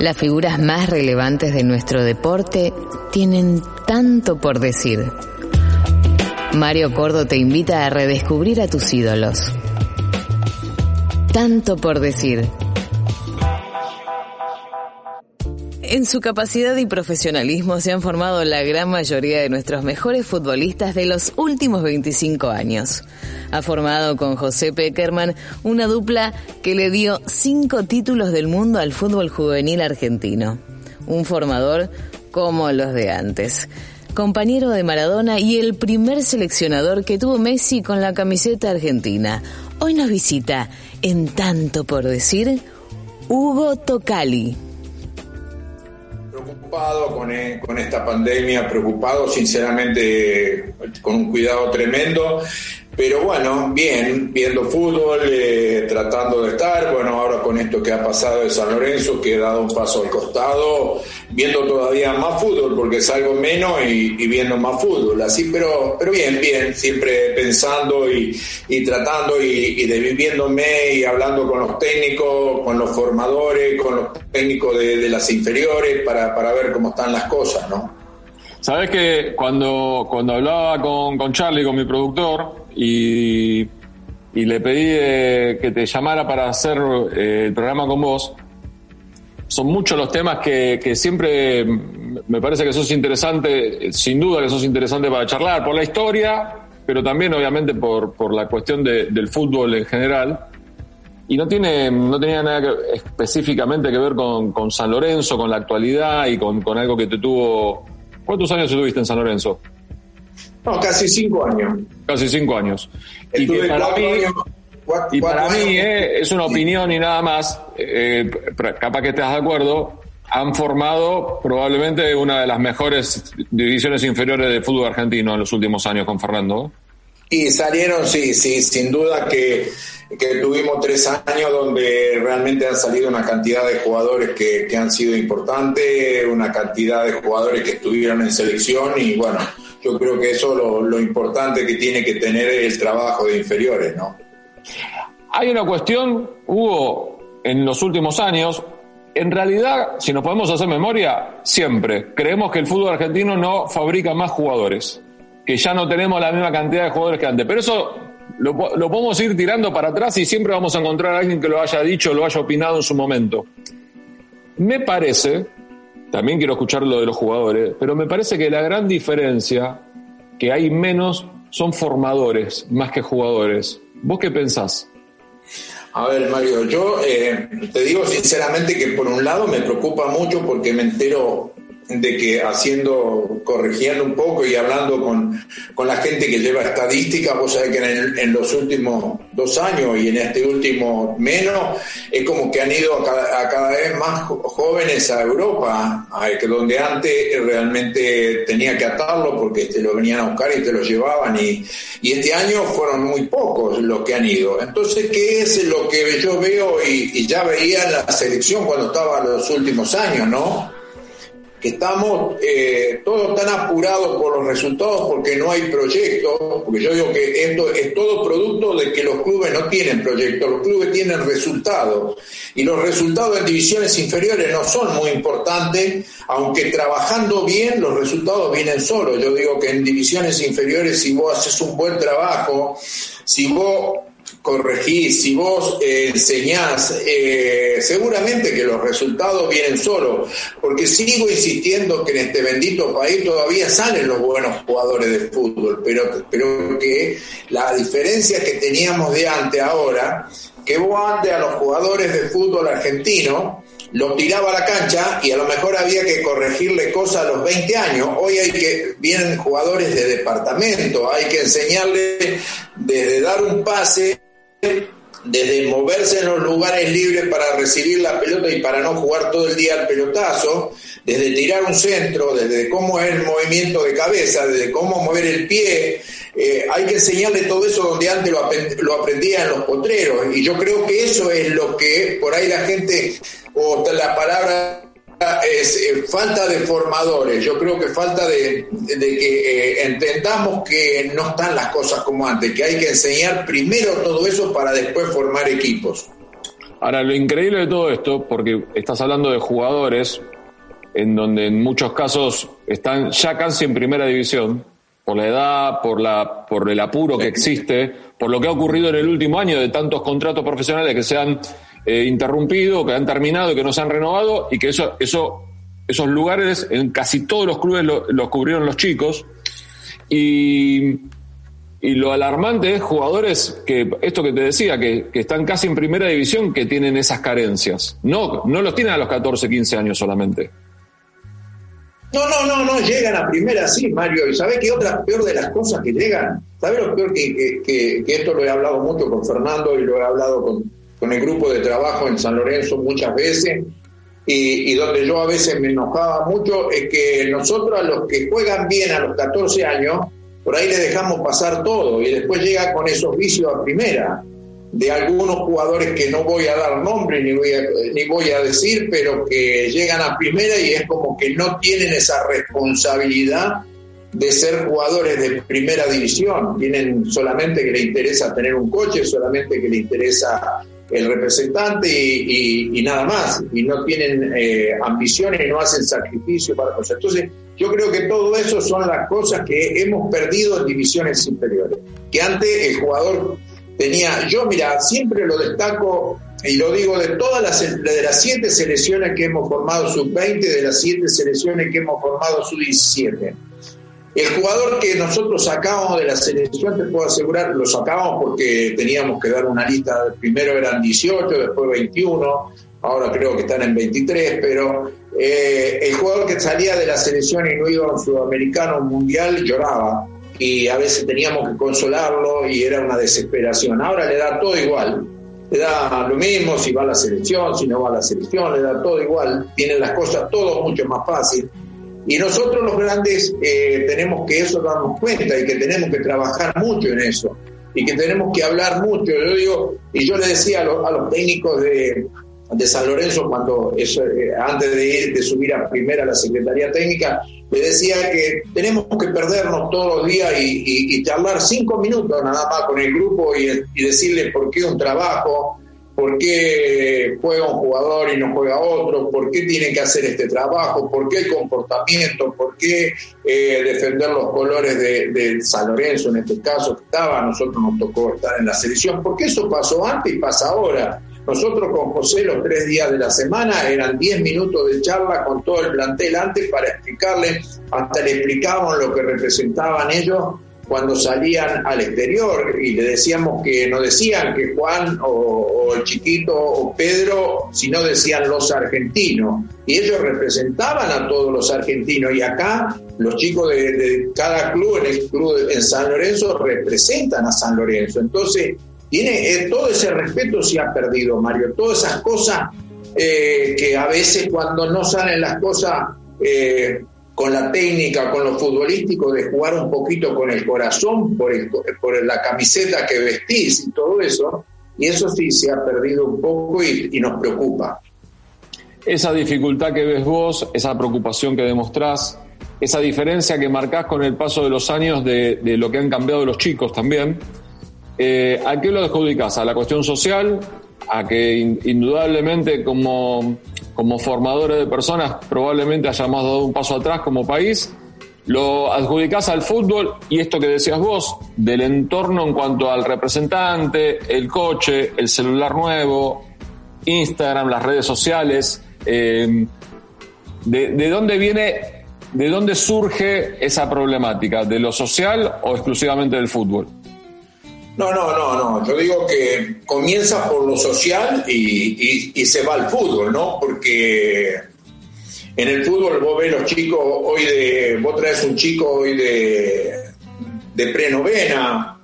Las figuras más relevantes de nuestro deporte tienen tanto por decir. Mario Cordo te invita a redescubrir a tus ídolos. Tanto por decir. En su capacidad y profesionalismo se han formado la gran mayoría de nuestros mejores futbolistas de los últimos 25 años. Ha formado con José Peckerman una dupla que le dio cinco títulos del mundo al fútbol juvenil argentino. Un formador como los de antes. Compañero de Maradona y el primer seleccionador que tuvo Messi con la camiseta argentina. Hoy nos visita, en tanto por decir, Hugo Tocali preocupado con, eh, con, esta pandemia, preocupado sinceramente con un cuidado tremendo pero bueno, bien, viendo fútbol, eh, tratando de estar, bueno, ahora con esto que ha pasado de San Lorenzo, que he dado un paso al costado, viendo todavía más fútbol, porque salgo menos y, viendo más fútbol, así, pero, pero bien, bien, siempre pensando y, tratando y, de viviéndome y hablando con los técnicos, con los formadores, con los técnicos de, las inferiores, para, para ver cómo están las cosas, ¿no? Sabes que cuando, cuando hablaba con, con Charlie, con mi productor, y, le pedí eh, que te llamara para hacer eh, el programa con vos. Son muchos los temas que, que siempre me parece que sos interesante, sin duda que sos interesante para charlar, por la historia, pero también obviamente por, la cuestión del fútbol en general. Y no tiene, no tenía nada específicamente que ver con, con, San Lorenzo, con la actualidad y con, con algo que te tuvo. ¿Cuántos años estuviste en San Lorenzo? No, casi cinco años. Casi cinco años. y para mí, y para mí eh, es una opinión y nada más, eh, capaz que estás de acuerdo, han formado probablemente una de las mejores divisiones inferiores de fútbol argentino en los últimos años con Fernando. Y salieron, sí, sí, sin duda que, que tuvimos tres años donde realmente han salido una cantidad de jugadores que, que han sido importantes, una cantidad de jugadores que estuvieron en selección y bueno, yo creo que eso lo, lo importante que tiene que tener el trabajo de inferiores, ¿no? Hay una cuestión, Hugo, en los últimos años, en realidad, si nos podemos hacer memoria, siempre creemos que el fútbol argentino no fabrica más jugadores, que ya no tenemos la misma cantidad de jugadores que antes. Pero eso lo, lo podemos ir tirando para atrás y siempre vamos a encontrar a alguien que lo haya dicho, lo haya opinado en su momento. Me parece también quiero escuchar lo de los jugadores, pero me parece que la gran diferencia que hay menos son formadores más que jugadores. ¿Vos qué pensás? A ver, Mario, yo eh, te digo sinceramente que por un lado me preocupa mucho porque me entero de que haciendo, corrigiendo un poco y hablando con, con la gente que lleva estadística, vos sabés que en, en, los últimos dos años y en este último menos, es como que han ido a cada, a cada vez más jóvenes a Europa, a, que donde antes realmente tenía que atarlo porque te lo venían a buscar y te lo llevaban y, y este año fueron muy pocos los que han ido. Entonces, ¿qué es lo que yo veo y, y ya veía la selección cuando estaba en los últimos años, ¿no? Que estamos eh, todos tan apurados por los resultados porque no hay proyectos, porque yo digo que esto es todo producto de que los clubes no tienen proyectos, los clubes tienen resultados y los resultados en divisiones inferiores no son muy importantes, aunque trabajando bien los resultados vienen solos. Yo digo que en divisiones inferiores si vos haces un buen trabajo, si vos corregís, si vos eh, enseñás, eh, seguramente que los resultados vienen solos, porque sigo insistiendo que en este bendito país todavía salen los buenos jugadores de fútbol, pero, pero que la diferencia que teníamos de antes ahora, que vos antes a los jugadores de fútbol argentino, los tiraba a la cancha y a lo mejor había que corregirle cosas a los 20 años. Hoy hay que, vienen jugadores de departamento, hay que enseñarle desde dar un pase desde moverse en los lugares libres para recibir la pelota y para no jugar todo el día al pelotazo, desde tirar un centro, desde cómo es el movimiento de cabeza, desde cómo mover el pie. Eh, hay que enseñarle todo eso donde antes lo, lo aprendía en los potreros. Y yo creo que eso es lo que por ahí la gente, o la palabra es eh, falta de formadores, yo creo que falta de, que eh, entendamos que no están las cosas como antes, que hay que enseñar primero todo eso para después formar equipos. Ahora, lo increíble de todo esto, porque estás hablando de jugadores en donde en muchos casos están ya casi en primera división, por la edad, por, la, por el apuro que existe, por lo que ha ocurrido en el último año de tantos contratos profesionales que se han eh, interrumpido, que han terminado, que no se han renovado y que eso, eso, esos lugares en casi todos los clubes los cubrieron los chicos. Y, y, lo alarmante es jugadores que, esto que te decía, que, que, están casi en primera división, que tienen esas carencias. No, no los tienen a los 14, 15 años solamente. No, no, no, no, llegan a primera sí, Mario. ¿Y sabes qué otra peor de las cosas que llegan? ¿Sabes lo peor que, que, que, esto lo he hablado mucho con Fernando y lo he hablado con, con el grupo de trabajo en San Lorenzo muchas veces y, donde yo a veces me enojaba mucho es que nosotros a los que juegan bien a los 14 años, por ahí le dejamos pasar todo y después llega con esos vicios a primera de algunos jugadores que no voy a dar nombre ni voy a, ni voy a decir, pero que llegan a primera y es como que no tienen esa responsabilidad de ser jugadores de primera división. Tienen solamente que le interesa tener un coche, solamente que le interesa el representante y, nada más, y no tienen eh, ambiciones y no hacen sacrificio para cosas. Entonces, yo creo que todo eso son las cosas que hemos perdido en divisiones inferiores, que antes el jugador tenía, yo mira, siempre lo destaco y lo digo de todas las, de las siete selecciones que hemos formado sub-20, de las siete selecciones que hemos formado sub-17 el jugador que nosotros sacábamos de la selección, te puedo asegurar, lo sacábamos porque teníamos que dar una lista, primero eran 18, después 21, ahora creo que están en 23, pero eh, el jugador que salía de la selección y no iba a un sudamericano mundial lloraba y a veces teníamos que consolarlo y era una desesperación. Ahora le da todo igual, le da lo mismo si va a la selección, si no va a la selección, le da todo igual, tienen las cosas todo mucho más fácil. Y nosotros los grandes eh, tenemos que eso darnos cuenta y que tenemos que trabajar mucho en eso y que tenemos que hablar mucho. Yo digo, y yo le decía a, los técnicos de, de, San Lorenzo cuando eso, eh, antes de ir de subir a primera a la Secretaría Técnica, le decía que tenemos que perdernos todos los días y, y, charlar cinco minutos nada más con el grupo y, y decirle por qué un trabajo, por qué juega un jugador y no juega otro, por qué tiene que hacer este trabajo, por qué el comportamiento, por qué eh, defender los colores de, San Lorenzo en este caso que estaba, a nosotros nos tocó estar en la selección, porque eso pasó antes y pasa ahora. Nosotros con José los tres días de la semana eran diez minutos de charla con todo el plantel antes para explicarle, hasta le explicábamos lo que representaban ellos cuando salían al exterior y le decíamos que no decían que Juan o, el chiquito o Pedro, sino decían los argentinos. Y ellos representaban a todos los argentinos y acá los chicos de, cada club en el club en San Lorenzo representan a San Lorenzo. Entonces, tiene eh, todo ese respeto se ha perdido, Mario. Todas esas cosas eh, que a veces cuando no salen las cosas eh, con la técnica, con lo futbolístico, de jugar un poquito con el corazón por, por la camiseta que vestís y todo eso, y eso sí se ha perdido un poco y, nos preocupa. Esa dificultad que ves vos, esa preocupación que demostrás, esa diferencia que marcás con el paso de los años de, lo que han cambiado los chicos también, eh, ¿a qué lo adjudicás? ¿A la cuestión social? ¿A que indudablemente como como formadores de personas probablemente hayamos dado un paso atrás como país, lo adjudicás al fútbol y esto que decías vos, del entorno en cuanto al representante, el coche, el celular nuevo, Instagram, las redes sociales, eh, de, dónde viene, de dónde surge esa problemática? ¿De lo social o exclusivamente del fútbol? No, no, no, no. Yo digo que comienza por lo social y, se va al fútbol, ¿no? Porque en el fútbol vos ves los chicos hoy de. Vos traes un chico hoy de, de prenovena,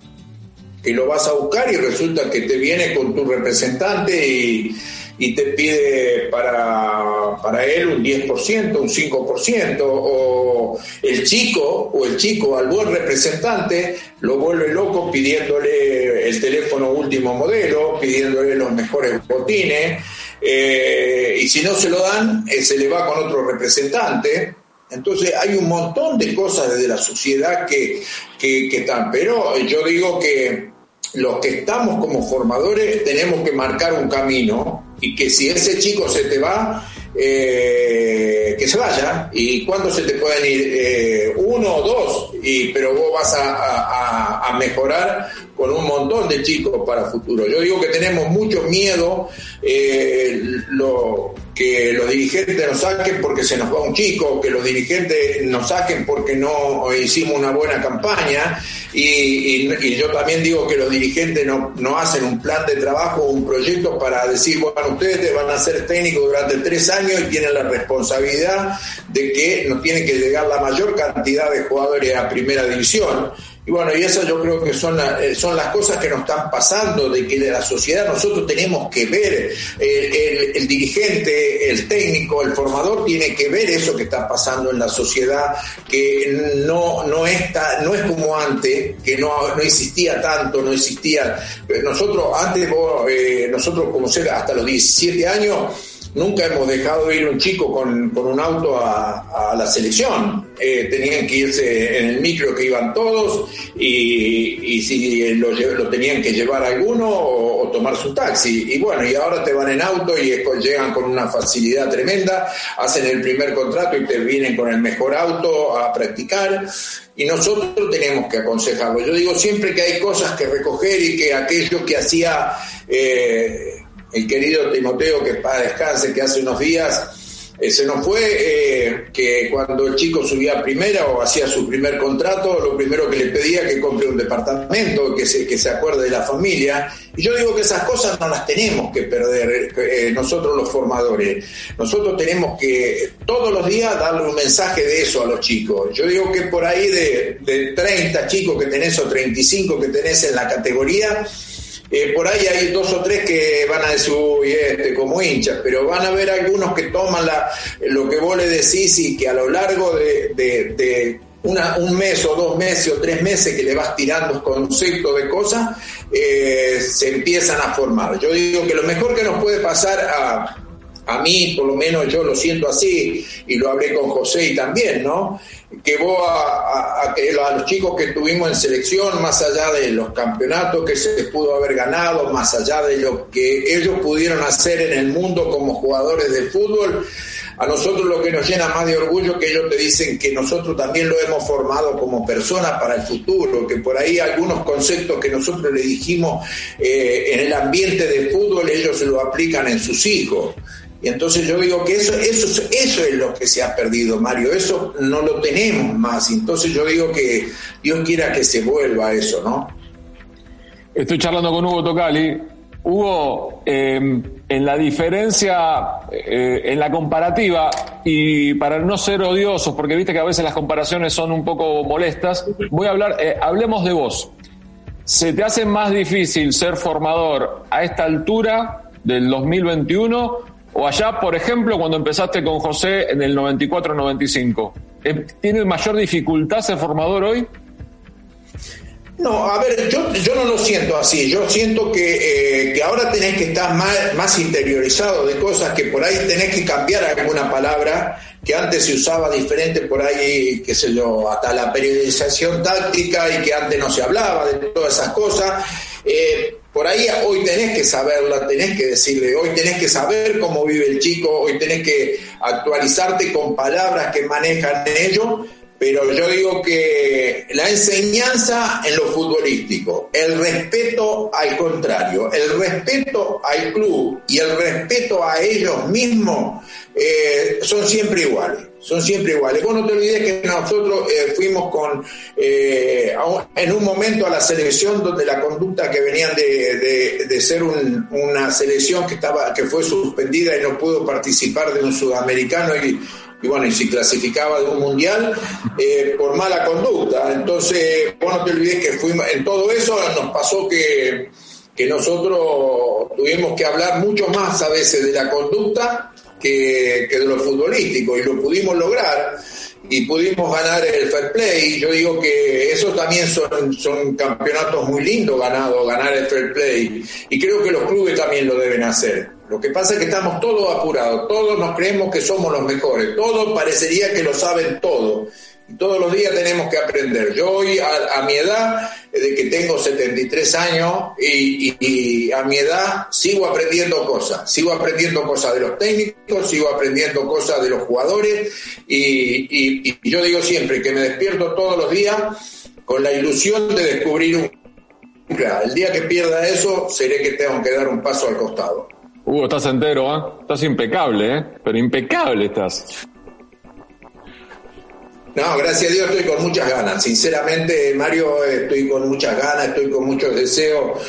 que lo vas a buscar y resulta que te viene con tu representante y, te pide para, para él un 10%, un 5%, o el chico o el chico al buen representante lo vuelve loco pidiéndole el teléfono último modelo, pidiéndole los mejores botines, eh, y si no se lo dan, eh, se le va con otro representante. Entonces hay un montón de cosas desde la sociedad que, que, están, pero yo digo que los que estamos como formadores tenemos que marcar un camino y que si ese chico se te va, eh, que se vaya. ¿Y cuándo se te pueden ir? uno o dos, y, pero vos vas a, a mejorar con un montón de chicos para futuro. Yo digo que tenemos mucho miedo eh, que los dirigentes nos saquen porque se nos va un chico, que los dirigentes nos saquen porque no hicimos una buena campaña y, yo también digo que los dirigentes no, no hacen un plan de trabajo, un proyecto para decir, bueno, ustedes van a ser técnicos durante tres años y tienen la responsabilidad de que nos tiene que llegar la mayor cantidad de jugadores a primera división y bueno, y eso yo creo que son, eh, son las cosas que nos están pasando, de que de la sociedad nosotros tenemos que ver, el, dirigente, el técnico, el formador tiene que ver eso que está pasando en la sociedad, que no, no, está, no es como antes, que no, no existía tanto, no existía. Nosotros, antes, eh, nosotros como ser hasta los 17 años, Nunca hemos dejado ir un chico con, un auto a, la selección. Eh, tenían que irse en el micro que iban todos y, si lo, tenían que llevar alguno o, tomar su taxi. Y bueno, y ahora te van en auto y llegan con una facilidad tremenda, hacen el primer contrato y te vienen con el mejor auto a practicar y nosotros tenemos que aconsejarlo. Yo digo siempre que hay cosas que recoger y que aquello que hacía eh, el querido Timoteo, que para descanse, que hace unos días se nos fue, eh, que cuando el chico subía a primera o hacía su primer contrato, lo primero que le pedía que compre un departamento, que se, que se acuerde de la familia. Y yo digo que esas cosas no las tenemos que perder eh, nosotros los formadores. Nosotros tenemos que todos los días darle un mensaje de eso a los chicos. Yo digo que por ahí de, de 30 chicos que tenés o 35 que tenés en la categoría, eh, por ahí hay dos o tres que van a decir, uy, este, como hinchas, pero van a haber algunos que toman la, lo que vos le decís y que a lo largo de, un mes o dos meses o tres meses que le vas tirando conceptos de cosas, eh, se empiezan a formar. Yo digo que lo mejor que nos puede pasar a, a mí, por lo menos yo lo siento así, y lo hablé con José y también, ¿no? que vos a, los chicos que tuvimos en selección, más allá de los campeonatos que se pudo haber ganado, más allá de lo que ellos pudieron hacer en el mundo como jugadores de fútbol, a nosotros lo que nos llena más de orgullo que ellos te dicen que nosotros también lo hemos formado como personas para el futuro, que por ahí algunos conceptos que nosotros le dijimos eh, en el ambiente de fútbol ellos se lo aplican en sus hijos. Y entonces yo digo que eso, eso, eso es lo que se ha perdido, Mario, eso no lo tenemos más. Entonces yo digo que Dios quiera que se vuelva eso, ¿no? Estoy charlando con Hugo Tocali. Hugo, em, en la diferencia, eh, en la comparativa, y para no ser odiosos, porque viste que a veces las comparaciones son un poco molestas, voy a hablar, eh, hablemos de vos. ¿Se te hace más difícil ser formador a esta altura del 2021 o allá, por ejemplo, cuando empezaste con José en el 94-95. Eh, ¿Tiene mayor dificultad ser formador hoy? No, a ver, yo, no lo siento así. Yo siento que, eh, ahora tenés que estar más, más interiorizado de cosas que por ahí tenés que cambiar alguna palabra que antes se usaba diferente por ahí, qué sé yo, hasta la periodización táctica y que antes no se hablaba de todas esas cosas. Eh, por ahí hoy tenés que saberla, tenés que decirle, hoy tenés que saber cómo vive el chico, hoy tenés que actualizarte con palabras que manejan ellos, pero yo digo que la enseñanza en lo futbolístico, el respeto al contrario, el respeto al club y el respeto a ellos mismos eh, son siempre iguales son siempre iguales. Vos no te olvides que nosotros eh, fuimos con eh, en un momento a la selección donde la conducta que venían de, ser una selección que estaba que fue suspendida y no pudo participar de un sudamericano y y bueno, y si clasificaba de un mundial eh, por mala conducta. Entonces, bueno, no te olvides que fuimos, en todo eso nos pasó que, que nosotros tuvimos que hablar mucho más a veces de la conducta que, que de lo futbolístico y lo pudimos lograr y pudimos ganar el fair play. Yo digo que eso también son, son campeonatos muy lindos ganados, ganar el fair play. Y creo que los clubes también lo deben hacer. Lo que pasa es que estamos todos apurados, todos nos creemos que somos los mejores, todos parecería que lo saben todo. Y todos los días tenemos que aprender. Yo hoy, a, mi edad, de que tengo 73 años, y, a mi edad sigo aprendiendo cosas. Sigo aprendiendo cosas de los técnicos, sigo aprendiendo cosas de los jugadores, y, y yo digo siempre que me despierto todos los días con la ilusión de descubrir un... El día que pierda eso, seré que tengo que dar un paso al costado. Hugo, estás entero, ¿eh? Estás impecable, ¿eh? Pero impecable estás. No, gracias a Dios estoy con muchas ganas. Sinceramente, Mario, estoy con muchas ganas, estoy con muchos deseos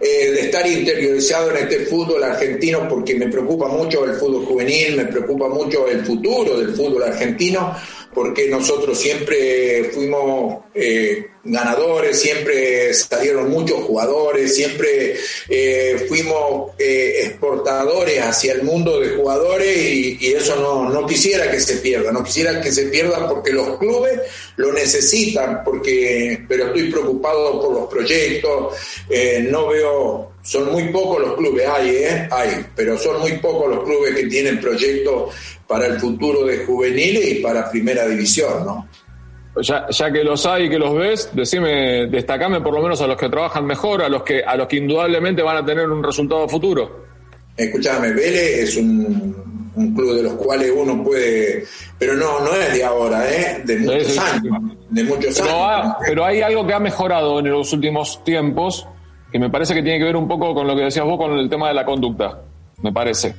eh, de estar interiorizado en este fútbol argentino porque me preocupa mucho el fútbol juvenil, me preocupa mucho el futuro del fútbol argentino porque nosotros siempre fuimos eh, ganadores, siempre salieron muchos jugadores, siempre eh, fuimos eh, exportadores hacia el mundo de jugadores y, eso no, no, quisiera que se pierda, no quisiera que se pierda porque los clubes lo necesitan, porque, pero estoy preocupado por los proyectos, no veo son muy pocos los clubes, hay, ¿eh? hay, pero son muy pocos los clubes que tienen proyectos para el futuro de juveniles y para primera división, ¿no? Ya, ya que los hay y que los ves, decime, destacame por lo menos a los que trabajan mejor, a los que, a los que indudablemente van a tener un resultado futuro. Escúchame, Vélez es un, club de los cuales uno puede, pero no, no es de ahora, ¿eh? de muchos años, de muchos años. pero hay algo que ha mejorado en los últimos tiempos, que me parece que tiene que ver un poco con lo que decías vos, con el tema de la conducta, me parece.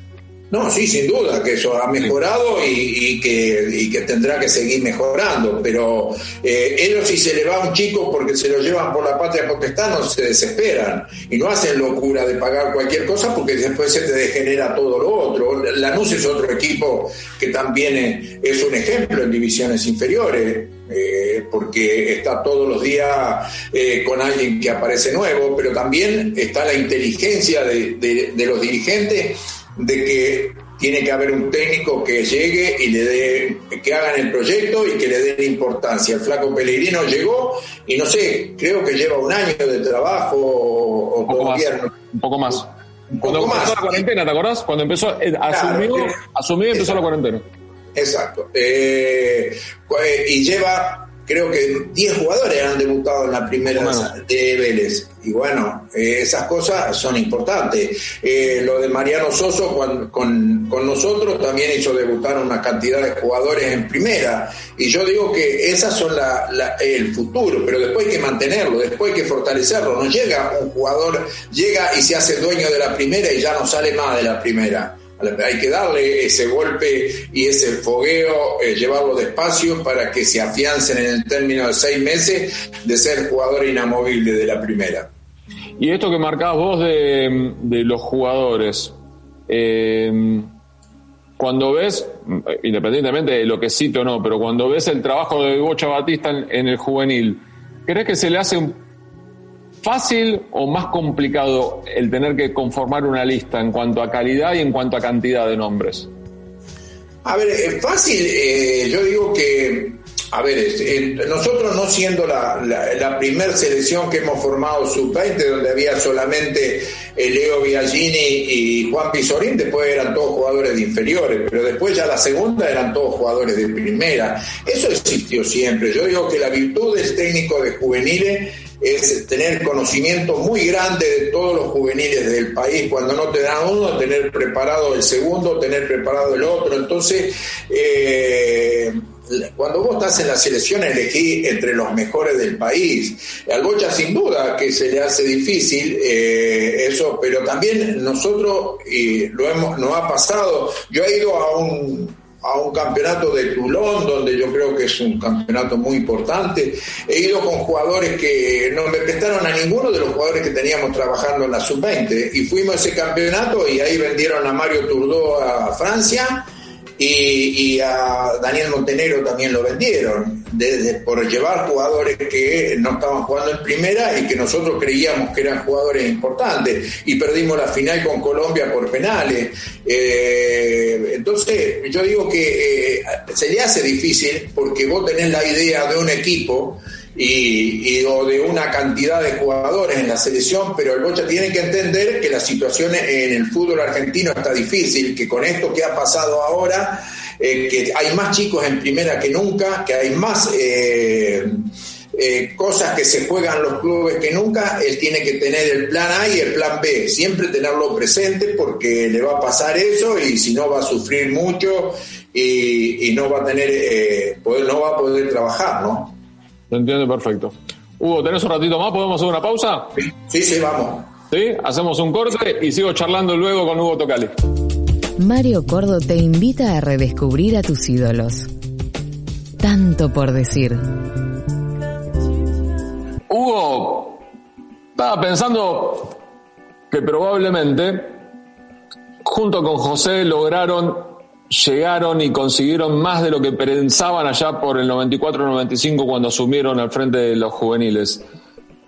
No, sí, sin duda que eso ha mejorado y, que, que, tendrá que seguir mejorando, pero eh, ellos si se le va un chico porque se lo llevan por la patria potestad no se desesperan y no hacen locura de pagar cualquier cosa porque después se te degenera todo lo otro. Lanús es otro equipo que también es un ejemplo en divisiones inferiores. Eh, porque está todos los días eh, con alguien que aparece nuevo, pero también está la inteligencia de, de los dirigentes de que tiene que haber un técnico que llegue y le dé, que hagan el proyecto y que le dé importancia. El flaco Pellegrino llegó y no sé, creo que lleva un año de trabajo o, un poco Más, un poco más. Cuando empezó la cuarentena, ¿te acordás? Cuando empezó, eh, asumió, asumió y empezó la cuarentena. Exacto. Eh, y lleva creo que 10 jugadores han debutado en la primera de Vélez. Y bueno, eh, esas cosas son importantes. Eh, lo de Mariano Soso con, nosotros también hizo debutar una cantidad de jugadores en primera. Y yo digo que esas son la, el futuro, pero después hay que mantenerlo, después hay que fortalecerlo. No llega un jugador, llega y se hace dueño de la primera y ya no sale más de la primera hay que darle ese golpe y ese fogueo, eh, llevarlo despacio para que se afiancen en el término de seis meses de ser jugador inamovible de la primera. Y esto que marcabas vos de, los jugadores, eh, cuando ves, independientemente de lo que cito o no, pero cuando ves el trabajo de Bocha Batista en, en el juvenil, ¿crees que se le hace un ¿Fácil o más complicado el tener que conformar una lista en cuanto a calidad y en cuanto a cantidad de nombres? A ver, es fácil, eh, yo digo que, a ver, nosotros no siendo la, la, primer selección que hemos formado sub-20, donde había solamente Leo Biagini y Juan Pizorín, después eran todos jugadores de inferiores, pero después ya la segunda eran todos jugadores de primera. Eso existió siempre. Yo digo que la virtud del técnico de juveniles es tener conocimiento muy grande de todos los juveniles del país. Cuando no te dan uno, tener preparado el segundo, tener preparado el otro. Entonces, eh, cuando vos estás en la selección, elegí entre los mejores del país. Al Bocha, sin duda, que se le hace difícil eh, eso, pero también nosotros, y lo hemos, nos ha pasado, yo he ido a un a un campeonato de Toulon, donde yo creo que es un campeonato muy importante. He ido con jugadores que no me prestaron a ninguno de los jugadores que teníamos trabajando en la sub-20 y fuimos a ese campeonato y ahí vendieron a Mario Turdó a Francia y, a Daniel Montenegro también lo vendieron, desde, por llevar jugadores que no estaban jugando en primera y que nosotros creíamos que eran jugadores importantes y perdimos la final con Colombia por penales. Eh, entonces, yo digo que eh, se le hace difícil porque vos tenés la idea de un equipo y, o de una cantidad de jugadores en la selección, pero el Bocha tiene que entender que la situación en el fútbol argentino está difícil, que con esto que ha pasado ahora, eh, que hay más chicos en primera que nunca, que hay más eh, eh, cosas que se juegan los clubes que nunca, él tiene que tener el plan A y el plan B, siempre tenerlo presente porque le va a pasar eso y si no va a sufrir mucho y, no va a tener, poder, no va a poder trabajar, ¿no? Lo entiendo perfecto. Hugo, ¿tenés un ratito más? ¿Podemos hacer una pausa? Sí, sí, vamos. ¿Sí? Hacemos un corte y sigo charlando luego con Hugo Tocali. Mario Cordo te invita a redescubrir a tus ídolos. Tanto por decir. Hugo, estaba pensando que probablemente junto con José lograron llegaron y consiguieron más de lo que pensaban allá por el 94-95 cuando asumieron al frente de los juveniles.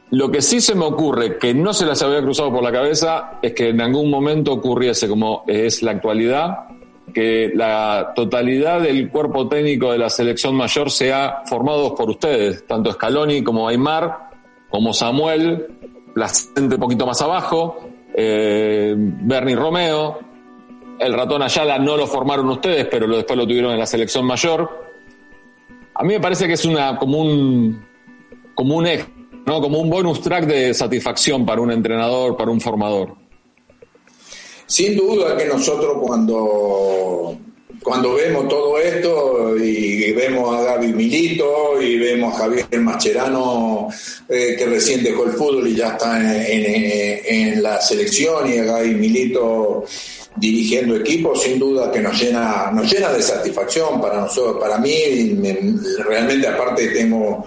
Lo que sí se me ocurre, que no se les había cruzado por la cabeza, es que en algún momento ocurriese, como es la actualidad, que la totalidad del cuerpo técnico de la selección mayor sea formado por ustedes, tanto Scaloni como Aymar, como Samuel, la gente un poquito más abajo, eh, Bernie Romeo, el ratón Ayala no lo formaron ustedes, pero después lo tuvieron en la selección mayor. A mí me parece que es una como un como un ¿no? Como un bonus track de satisfacción para un entrenador, para un formador. Sin duda que nosotros cuando cuando vemos todo esto y vemos a Gaby Milito y vemos a Javier Macherano eh, que recién dejó el fútbol y ya está en, la selección y a Gaby Milito dirigiendo equipos, sin duda que nos llena, nos llena de satisfacción para nosotros, para mí, realmente aparte tengo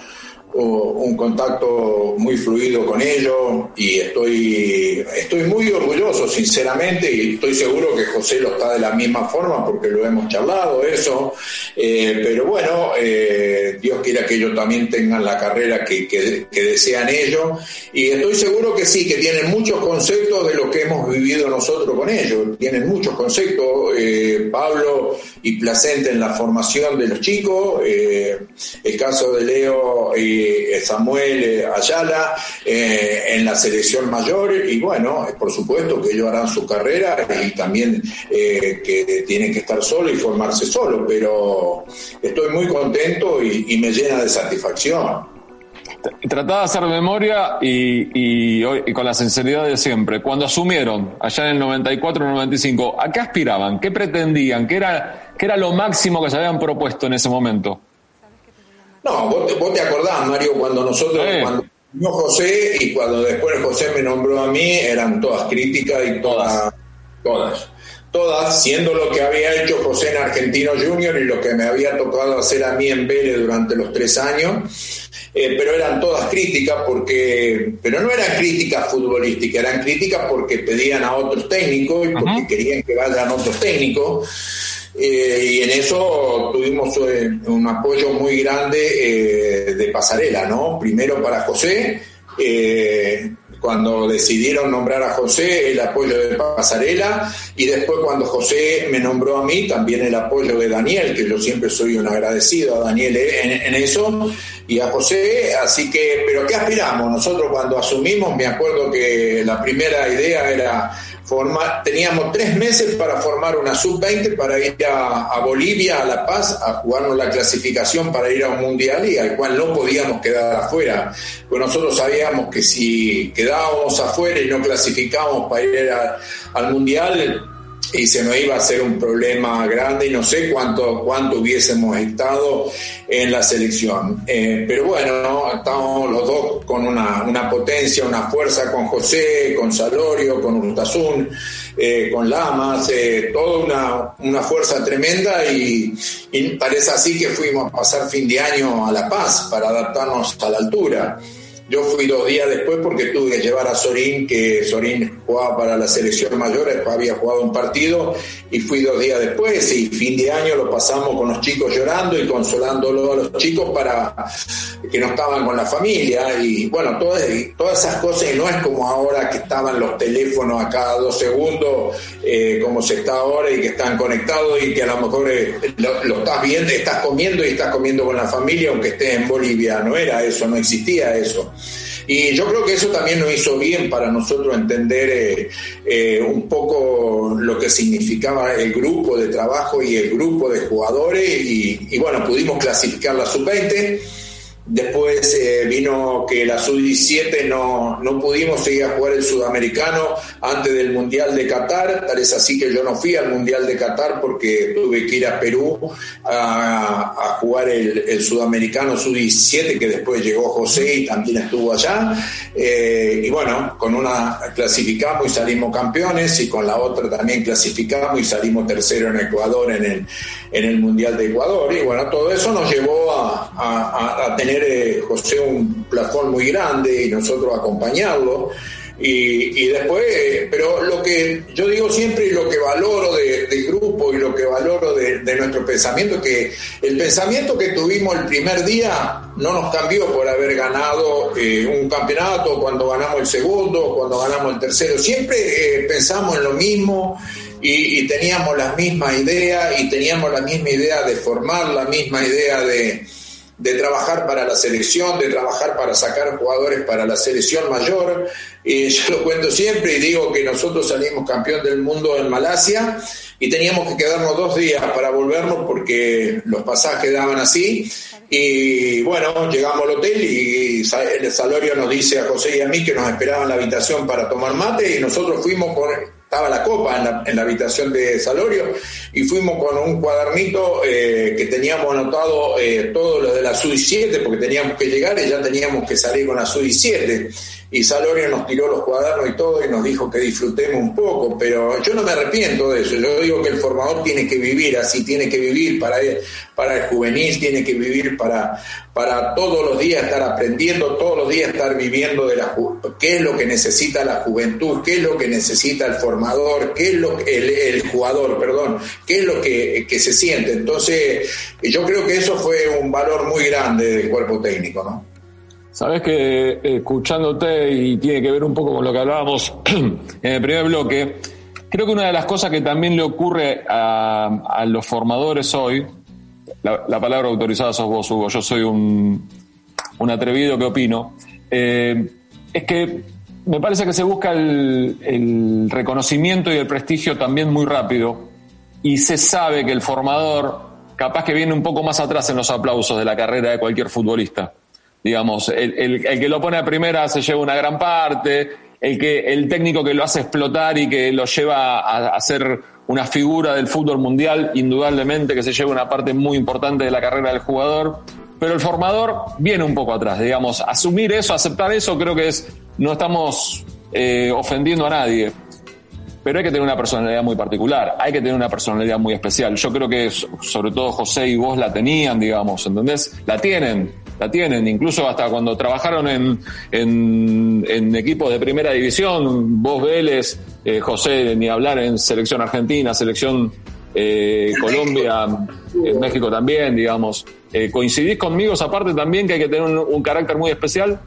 un contacto muy fluido con ellos y estoy, estoy muy orgulloso, sinceramente, y estoy seguro que José lo está de la misma forma porque lo hemos charlado, eso. Eh, pero bueno, eh, Dios quiera que ellos también tengan la carrera que, que, desean ellos. Y estoy seguro que sí, que tienen muchos conceptos de lo que hemos vivido nosotros con ellos. Tienen muchos conceptos. Eh, Pablo y Placente en la formación de los chicos, el caso de Leo y eh, Samuel eh, Ayala eh, en la selección mayor y bueno, por supuesto que ellos harán su carrera y también que tienen que estar solos y formarse solos, pero estoy muy contento y, me llena de satisfacción. Trataba de hacer memoria y, y, con la sinceridad de siempre. Cuando asumieron, allá en el 94-95, ¿a qué aspiraban? ¿Qué pretendían? ¿Qué era, ¿Qué era lo máximo que se habían propuesto en ese momento? No, vos te, acordás, Mario, cuando nosotros, cuando no José y cuando después José me nombró a mí, eran todas críticas y todas, todas, todas, siendo lo que había hecho José en Argentino Junior y lo que me había tocado hacer a mí en Vélez durante los tres años, eh, pero eran todas críticas porque, pero no eran críticas futbolísticas, eran críticas porque pedían a otros técnicos y porque querían que vayan otros técnicos. Eh, y en eso tuvimos eh, un apoyo muy grande eh, de pasarela, ¿no? Primero para José, cuando decidieron nombrar a José, el apoyo de pasarela, y después cuando José me nombró a mí, también el apoyo de Daniel, que yo siempre soy un agradecido a Daniel en eso, y a José, así que, pero ¿qué aspiramos? Nosotros cuando asumimos, me acuerdo que la primera idea era teníamos tres meses para formar una sub-20 para ir a, Bolivia, a La Paz, a jugarnos la clasificación para ir a un mundial y al cual no podíamos quedar afuera. Pues nosotros sabíamos que si quedábamos afuera y no clasificábamos para ir al mundial, y se nos iba a hacer un problema grande y no sé cuánto, cuánto hubiésemos estado en la selección. Eh, pero bueno, estamos los dos con una, una, potencia, una fuerza con José, con Salorio, con Urtasun, eh, con Lamas, eh, toda una, una, fuerza tremenda y, parece así que fuimos a pasar fin de año a La Paz para adaptarnos a la altura. Yo fui dos días después porque tuve que llevar a Sorín, que Sorín jugaba para la selección mayor, había jugado un partido, y fui dos días después, y fin de año lo pasamos con los chicos llorando y consolándolo a los chicos para que no estaban con la familia, y bueno, todas, todas esas cosas, y no es como ahora que estaban los teléfonos a cada dos segundos, eh, como se está ahora, y que están conectados, y que a lo mejor eh, lo, lo estás viendo, estás comiendo y estás comiendo con la familia, aunque estés en Bolivia, no era eso, no existía eso. Y yo creo que eso también nos hizo bien para nosotros entender eh, eh, un poco lo que significaba el grupo de trabajo y el grupo de jugadores y, y bueno, pudimos clasificar la sub-20 Después eh, vino que la sub-17 no, no pudimos seguir a jugar el sudamericano antes del Mundial de Qatar. Tal es así que yo no fui al Mundial de Qatar porque tuve que ir a Perú a, jugar el, el sudamericano sub-17, que después llegó José y también estuvo allá. Eh, y bueno, con una clasificamos y salimos campeones y con la otra también clasificamos y salimos tercero en Ecuador en el, en el Mundial de Ecuador. Y bueno, todo eso nos llevó a, a, tener eh, José un plafón muy grande y nosotros acompañarlo. Y, y después, eh, pero lo que yo digo siempre y lo que valoro de, del grupo y lo que valoro de, de, nuestro pensamiento que el pensamiento que tuvimos el primer día no nos cambió por haber ganado eh, un campeonato, cuando ganamos el segundo, cuando ganamos el tercero. Siempre eh, pensamos en lo mismo y, y, teníamos la misma idea y teníamos la misma idea de formar, la misma idea de, de trabajar para la selección, de trabajar para sacar jugadores para la selección mayor. Y yo lo cuento siempre y digo que nosotros salimos campeón del mundo en Malasia y teníamos que quedarnos dos días para volvernos porque los pasajes daban así. Y bueno, llegamos al hotel y el Salorio nos dice a José y a mí que nos esperaban la habitación para tomar mate y nosotros fuimos con estaba la copa en la, en la, habitación de Salorio y fuimos con un cuadernito eh, que teníamos anotado eh, todo lo de la SUI 7 porque teníamos que llegar y ya teníamos que salir con la SUI 7 y Salorio nos tiró los cuadernos y todo y nos dijo que disfrutemos un poco, pero yo no me arrepiento de eso, yo digo que el formador tiene que vivir así, tiene que vivir para el, para el juvenil, tiene que vivir para, para todos los días estar aprendiendo, todos los días estar viviendo de la qué es lo que necesita la juventud, qué es lo que necesita el formador, qué es lo que el, el jugador, perdón, qué es lo que, que se siente. Entonces, yo creo que eso fue un valor muy grande del cuerpo técnico, ¿no? Sabes que escuchándote y tiene que ver un poco con lo que hablábamos en el primer bloque, creo que una de las cosas que también le ocurre a, a los formadores hoy, la, la, palabra autorizada sos vos, Hugo, yo soy un, un atrevido que opino, eh, es que me parece que se busca el reconocimiento y el prestigio también muy rápido y se sabe que el formador capaz que viene un poco más atrás en los aplausos de la carrera de cualquier futbolista digamos, el, el, el, que lo pone a primera se lleva una gran parte, el, que, el técnico que lo hace explotar y que lo lleva a, a ser una figura del fútbol mundial, indudablemente que se lleva una parte muy importante de la carrera del jugador, pero el formador viene un poco atrás, digamos, asumir eso, aceptar eso, creo que es, no estamos eh, ofendiendo a nadie, pero hay que tener una personalidad muy particular, hay que tener una personalidad muy especial. Yo creo que sobre todo José y vos la tenían, digamos, ¿entendés? La tienen, la tienen, incluso hasta cuando trabajaron en, en, en equipos de primera división, vos Vélez, eh, José, ni hablar en selección argentina, selección eh, Colombia, en México también, digamos. Eh, ¿Coincidís conmigo esa parte también que hay que tener un, un carácter muy especial?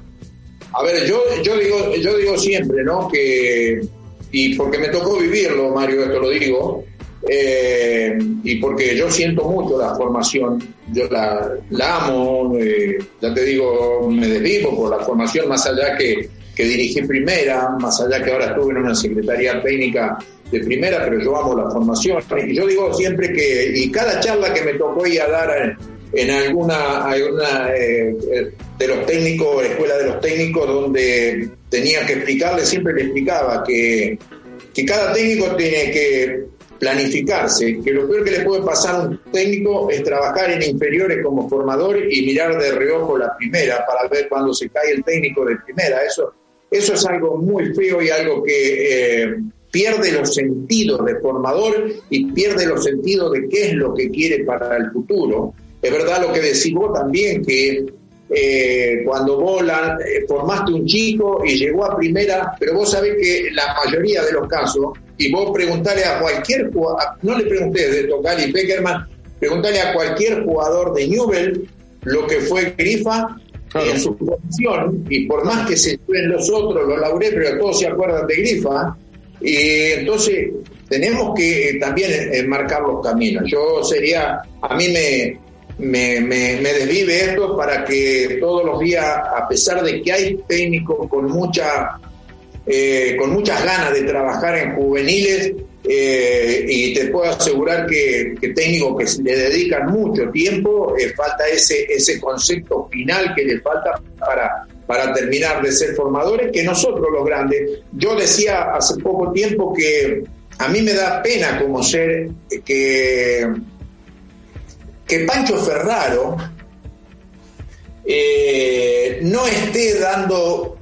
A ver, yo, yo, digo, yo digo siempre, ¿no? Que y porque me tocó vivirlo, Mario, esto lo digo, eh, y porque yo siento mucho la formación, yo la, amo, eh, ya te digo, me desvivo por la formación, más allá que, que dirigí primera, más allá que ahora estuve en una secretaría técnica de primera, pero yo amo la formación. Y yo digo siempre que, y cada charla que me tocó ir a dar en, en alguna, alguna eh, de los técnicos, escuela de los técnicos, donde tenía que explicarle, siempre le explicaba que, que cada técnico tiene que planificarse, que lo peor que le puede pasar a un técnico es trabajar en inferiores como formador y mirar de reojo la primera para ver cuando se cae el técnico de primera. Eso, eso es algo muy feo y algo que eh, pierde los sentidos de formador y pierde los sentidos de qué es lo que quiere para el futuro. Es verdad lo que decís vos también, que eh, cuando volan, eh, formaste un chico y llegó a primera, pero vos sabés que la mayoría de los casos, y vos preguntale a cualquier jugador, no le pregunté de Tocali Peckerman, preguntale a cualquier jugador de Newell lo que fue Grifa en su posición, y por más que se ven los otros, los lauré, pero todos se acuerdan de Grifa, y entonces tenemos que también marcar los caminos. Yo sería, a mí me, me, me, desvive esto para que todos los días, a pesar de que hay técnicos con mucha eh, con muchas ganas de trabajar en juveniles, eh, y te puedo asegurar que, técnicos que le dedican mucho tiempo, eh, falta ese, ese concepto final que le falta para, para terminar de ser formadores, que nosotros los grandes, yo decía hace poco tiempo que a mí me da pena como ser que que Pancho Ferraro no esté dando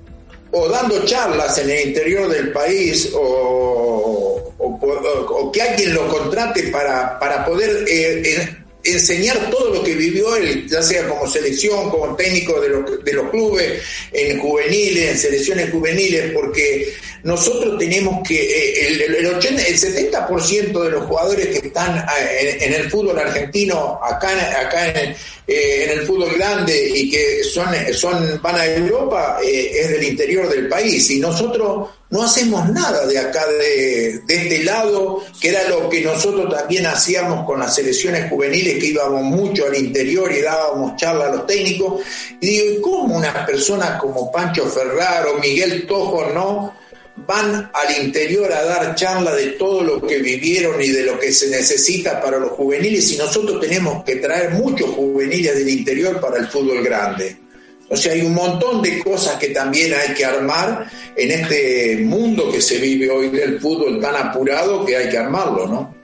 o dando charlas en el interior del país o, que alguien lo contrate para, para poder eh, enseñar todo lo que vivió él, ya sea como selección, como técnico de los, de los clubes, en juveniles, en selecciones juveniles, porque nosotros tenemos que, eh, el, el, el 70% de los jugadores que están eh, en, el fútbol argentino, acá, acá en, eh, en el fútbol grande y que son, son van a Europa, es del interior del país. Y nosotros no hacemos nada de acá, de, este lado, que era lo que nosotros también hacíamos con las selecciones juveniles, que íbamos mucho al interior y dábamos charla a los técnicos. Y digo, ¿cómo unas personas como Pancho Ferraro, Miguel Tojo, no? van al interior a dar charla de todo lo que vivieron y de lo que se necesita para los juveniles y nosotros tenemos que traer muchos juveniles del interior para el fútbol grande. O sea, hay un montón de cosas que también hay que armar en este mundo que se vive hoy del fútbol tan apurado que hay que armarlo, ¿no?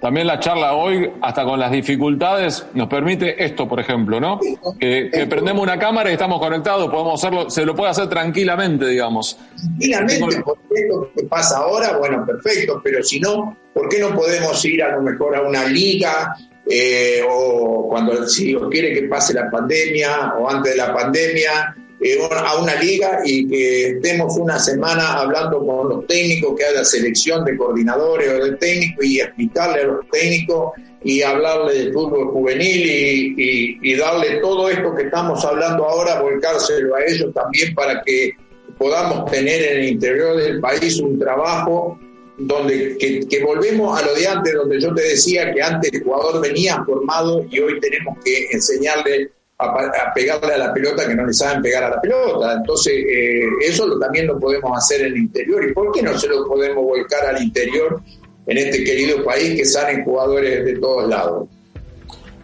También la charla hoy, hasta con las dificultades, nos permite esto, por ejemplo, ¿no? Que, prendemos una cámara y estamos conectados, podemos hacerlo, se lo puede hacer tranquilamente, digamos. Tranquilamente, porque esto que pasa ahora, bueno, perfecto, pero si no, ¿por qué no podemos ir a lo mejor a una liga eh, o cuando si Dios quiere que pase la pandemia o antes de la pandemia? Eh, a una liga y que estemos una semana hablando con los técnicos, que haya selección de coordinadores o de técnicos y explicarle a los técnicos y hablarle del fútbol juvenil y, darle todo esto que estamos hablando ahora, volcárselo a ellos también para que podamos tener en el interior del país un trabajo donde que, volvemos a lo de antes, donde yo te decía que antes el jugador venía formado y hoy tenemos que enseñarle a, pegarle a la pelota que no le saben pegar a la pelota. Entonces, eh, eso también lo podemos hacer en el interior. ¿Y por qué no se lo podemos volcar al interior en este querido país que salen jugadores de todos lados?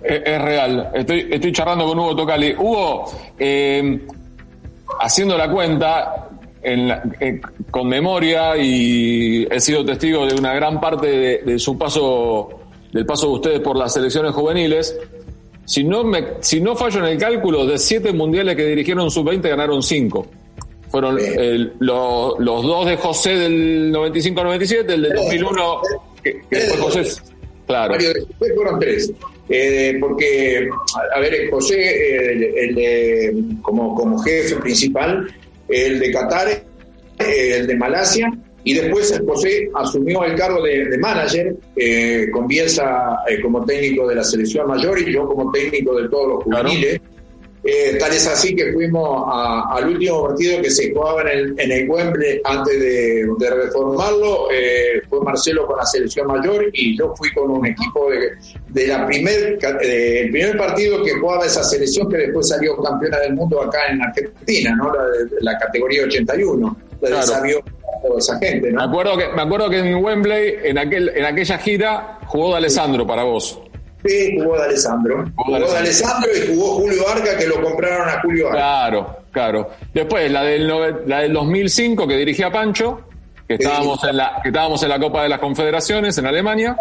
Es, real. Estoy, estoy charlando con Hugo Tocali. Hugo, eh, haciendo la cuenta, en eh, con memoria y he sido testigo de una gran parte de, de su paso, del paso de ustedes por las selecciones juveniles. Si no, me, si no fallo en el cálculo, de siete mundiales que dirigieron sub-20 ganaron cinco. Fueron los, dos de José del 95-97, el del 2001, que, que fue José. Claro. Después fueron tres. Eh, porque, a ver, José, el, de, como, como jefe principal, el de Qatar, el de Malasia y después José asumió el cargo de, manager, eh, con Bielsa eh, como técnico de la selección mayor y yo como técnico de todos los juveniles. Eh, tal es así que fuimos al último partido que se jugaba en el, en el Wembley antes de, reformarlo. Eh, fue Marcelo con la selección mayor y yo fui con un equipo de, de la primer, el primer partido que jugaba esa selección que después salió campeona del mundo acá en Argentina, ¿no? la, la categoría 81. La esa gente, Me acuerdo que, me acuerdo que en Wembley, en aquel, en aquella gira, jugó de Alessandro para vos. Sí, jugó de Alessandro. Jugó, de Alessandro y jugó Julio Arca, que lo compraron a Julio Arca. Claro, claro. Después, la del, la del 2005, que dirigía Pancho, que estábamos, en la, que estábamos en la Copa de las Confederaciones en Alemania.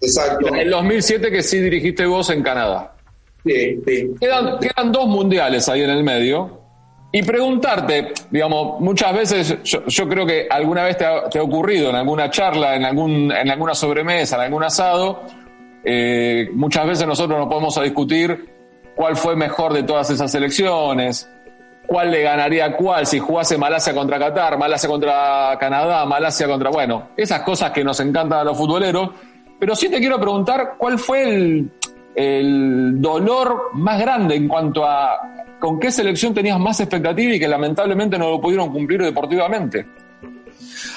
Exacto. En el 2007, que sí dirigiste vos en Canadá. Sí, sí. Quedan, quedan dos mundiales ahí en el medio. Y preguntarte, digamos, muchas veces yo, creo que alguna vez te ha, ocurrido en alguna charla, en, algún, en alguna sobremesa, en algún asado, eh, muchas veces nosotros nos podemos discutir cuál fue mejor de todas esas selecciones, cuál le ganaría a cuál, si jugase Malasia contra Qatar, Malasia contra Canadá, Malasia contra, bueno, esas cosas que nos encantan a los futboleros. Pero sí te quiero preguntar cuál fue el, el dolor más grande en cuanto a con qué selección tenías más expectativa y que lamentablemente no lo pudieron cumplir deportivamente.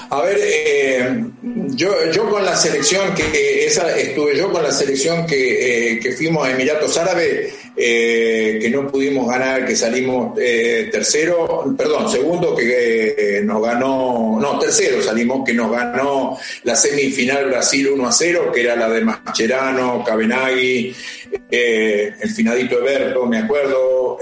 A ver, eh, yo, yo con la selección que esa estuve yo con la selección que, eh, fuimos a Emiratos Árabes, eh, que no pudimos ganar, que salimos tercero, perdón, segundo que nos ganó, no, tercero salimos, que nos ganó la semifinal Brasil 1 a 0, que era la de Mascherano, Cabenagui, el finadito Eberto, me acuerdo.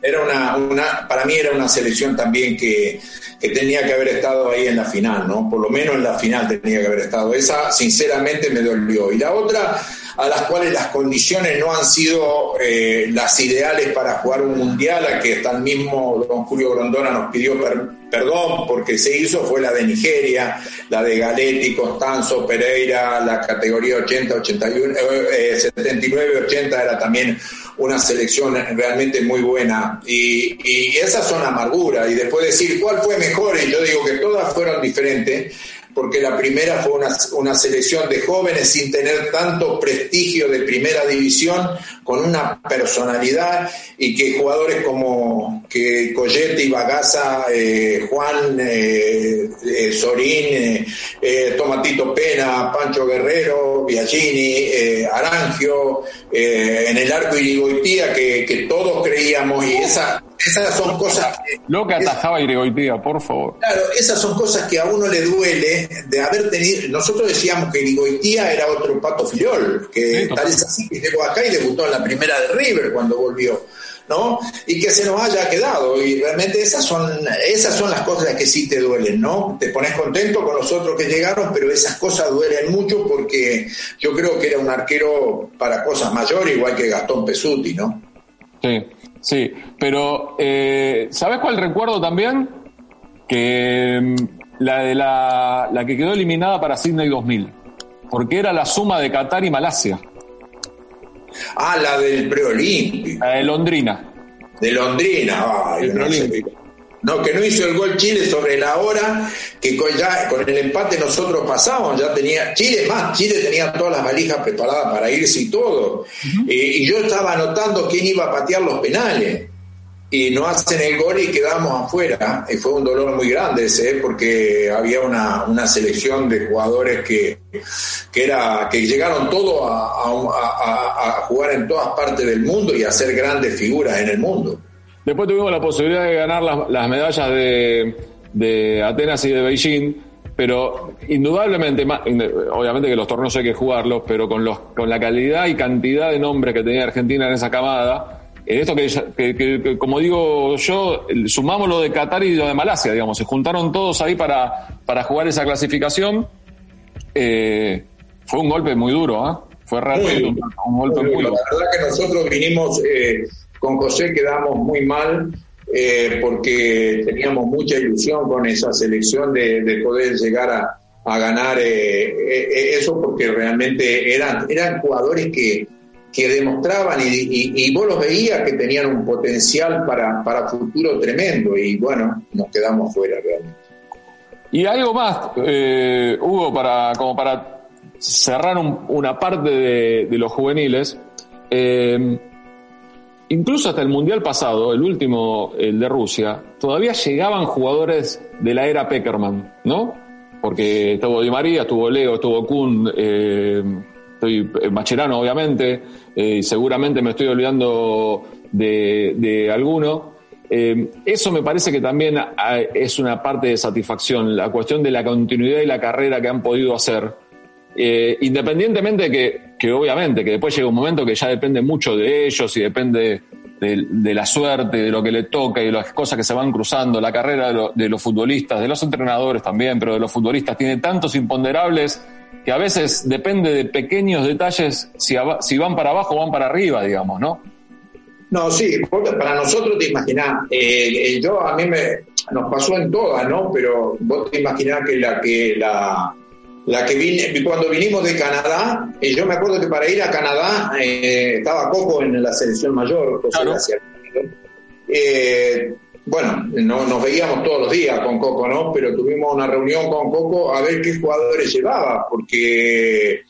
Era una, una, para mí era una selección también que que tenía que haber estado ahí en la final, ¿no? Por lo menos en la final tenía que haber estado. Esa, sinceramente, me dolió. Y la otra, a las cuales las condiciones no han sido eh, las ideales para jugar un mundial, a que hasta el mismo don Julio Grondona nos pidió perdón porque se hizo, fue la de Nigeria, la de Galetti, Constanzo, Pereira, la categoría 80, 81, 79, 80 era también una selección realmente muy buena. Y, y esas son amarguras. Y después decir cuál fue mejor, y yo digo que todas fueron diferentes porque la primera fue una, selección de jóvenes sin tener tanto prestigio de primera división, con una personalidad y que jugadores como que Collete y Bagaza, eh, Juan eh, eh, Sorín, Tomatito Pena, Pancho Guerrero, Biagini, Arangio, en el arco Irigoitía, que, que todos creíamos y esa esas son cosas que... Lo que atajaba Irigoitía, por favor. Claro, esas son cosas que a uno le duele de haber tenido... Nosotros decíamos que Irigoitía era otro Pato Filiol, que tal es así que llegó acá y debutó en la primera de River cuando volvió. ¿no? Y que se nos haya quedado. Y realmente esas son, esas son las cosas que sí te duelen, ¿no? Te pones contento con los otros que llegaron, pero esas cosas duelen mucho porque yo creo que era un arquero para cosas mayores, igual que Gastón Pesuti, ¿no? Sí. Sí, pero eh, ¿sabes cuál recuerdo también? Que mm, la de la, la que quedó eliminada para Sydney 2000, porque era la suma de Qatar y Malasia. Ah, la del preolímpico. La de Londrina. De Londrina, ay, el preolímpico. No, que no hizo el gol Chile sobre la hora, que con, ya, con el empate nosotros pasamos, ya tenía, Chile más, Chile tenía todas las valijas preparadas para irse y todo. Eh, y yo estaba anotando quién iba a patear los penales. Y no hacen el gol y quedamos afuera. Y fue un dolor muy grande ese, ¿eh? porque había una, una selección de jugadores que, que, era, que llegaron todos a, a, a jugar en todas partes del mundo y a ser grandes figuras en el mundo. Después tuvimos la posibilidad de ganar las, medallas de, Atenas y de Beijing, pero indudablemente, obviamente que los torneos hay que jugarlos, pero con, los, con la calidad y cantidad de nombres que tenía Argentina en esa camada, en esto que, como digo yo, sumamos lo de Qatar y lo de Malasia, digamos, se juntaron todos ahí para, para jugar esa clasificación. Eh, fue un golpe muy duro, ¿ah? Fue realmente un, golpe muy, duro. La verdad que nosotros vinimos eh, con José quedamos muy mal eh, porque teníamos mucha ilusión con esa selección de, poder llegar a, ganar eh, eh, eso porque realmente eran, eran jugadores que, que demostraban y, vos los veías que tenían un potencial para, para futuro tremendo y bueno, nos quedamos fuera realmente. Y algo más, Hugo, para, como para cerrar una parte de, de los juveniles, incluso hasta el Mundial pasado, el último, el de Rusia, todavía llegaban jugadores de la era Peckerman, ¿no? Porque estuvo Di María, estuvo Leo, estuvo Kun, eh, estoy eh, Macherano, obviamente, eh, y seguramente me estoy olvidando de, alguno. eso me parece que también es una parte de satisfacción, la cuestión de la continuidad y la carrera que han podido hacer. Independientemente de que que obviamente que después llega un momento que ya depende mucho de ellos y depende de, la suerte, de lo que le toca y de las cosas que se van cruzando, la carrera de, los futbolistas, de los entrenadores también, pero de los futbolistas tiene tantos imponderables que a veces depende de pequeños detalles si, si van para abajo o van para arriba, digamos, ¿no? No, sí, para nosotros te imaginás, eh, eh, yo a mí me, nos pasó en todas, ¿no? Pero vos te imaginás que la que la la que vine, cuando vinimos de Canadá, y yo me acuerdo que para ir a Canadá eh, estaba Coco en la selección mayor, eh, bueno, no, nos veíamos todos los días con Coco, ¿no? Pero tuvimos una reunión con Coco a ver qué jugadores llevaba, porque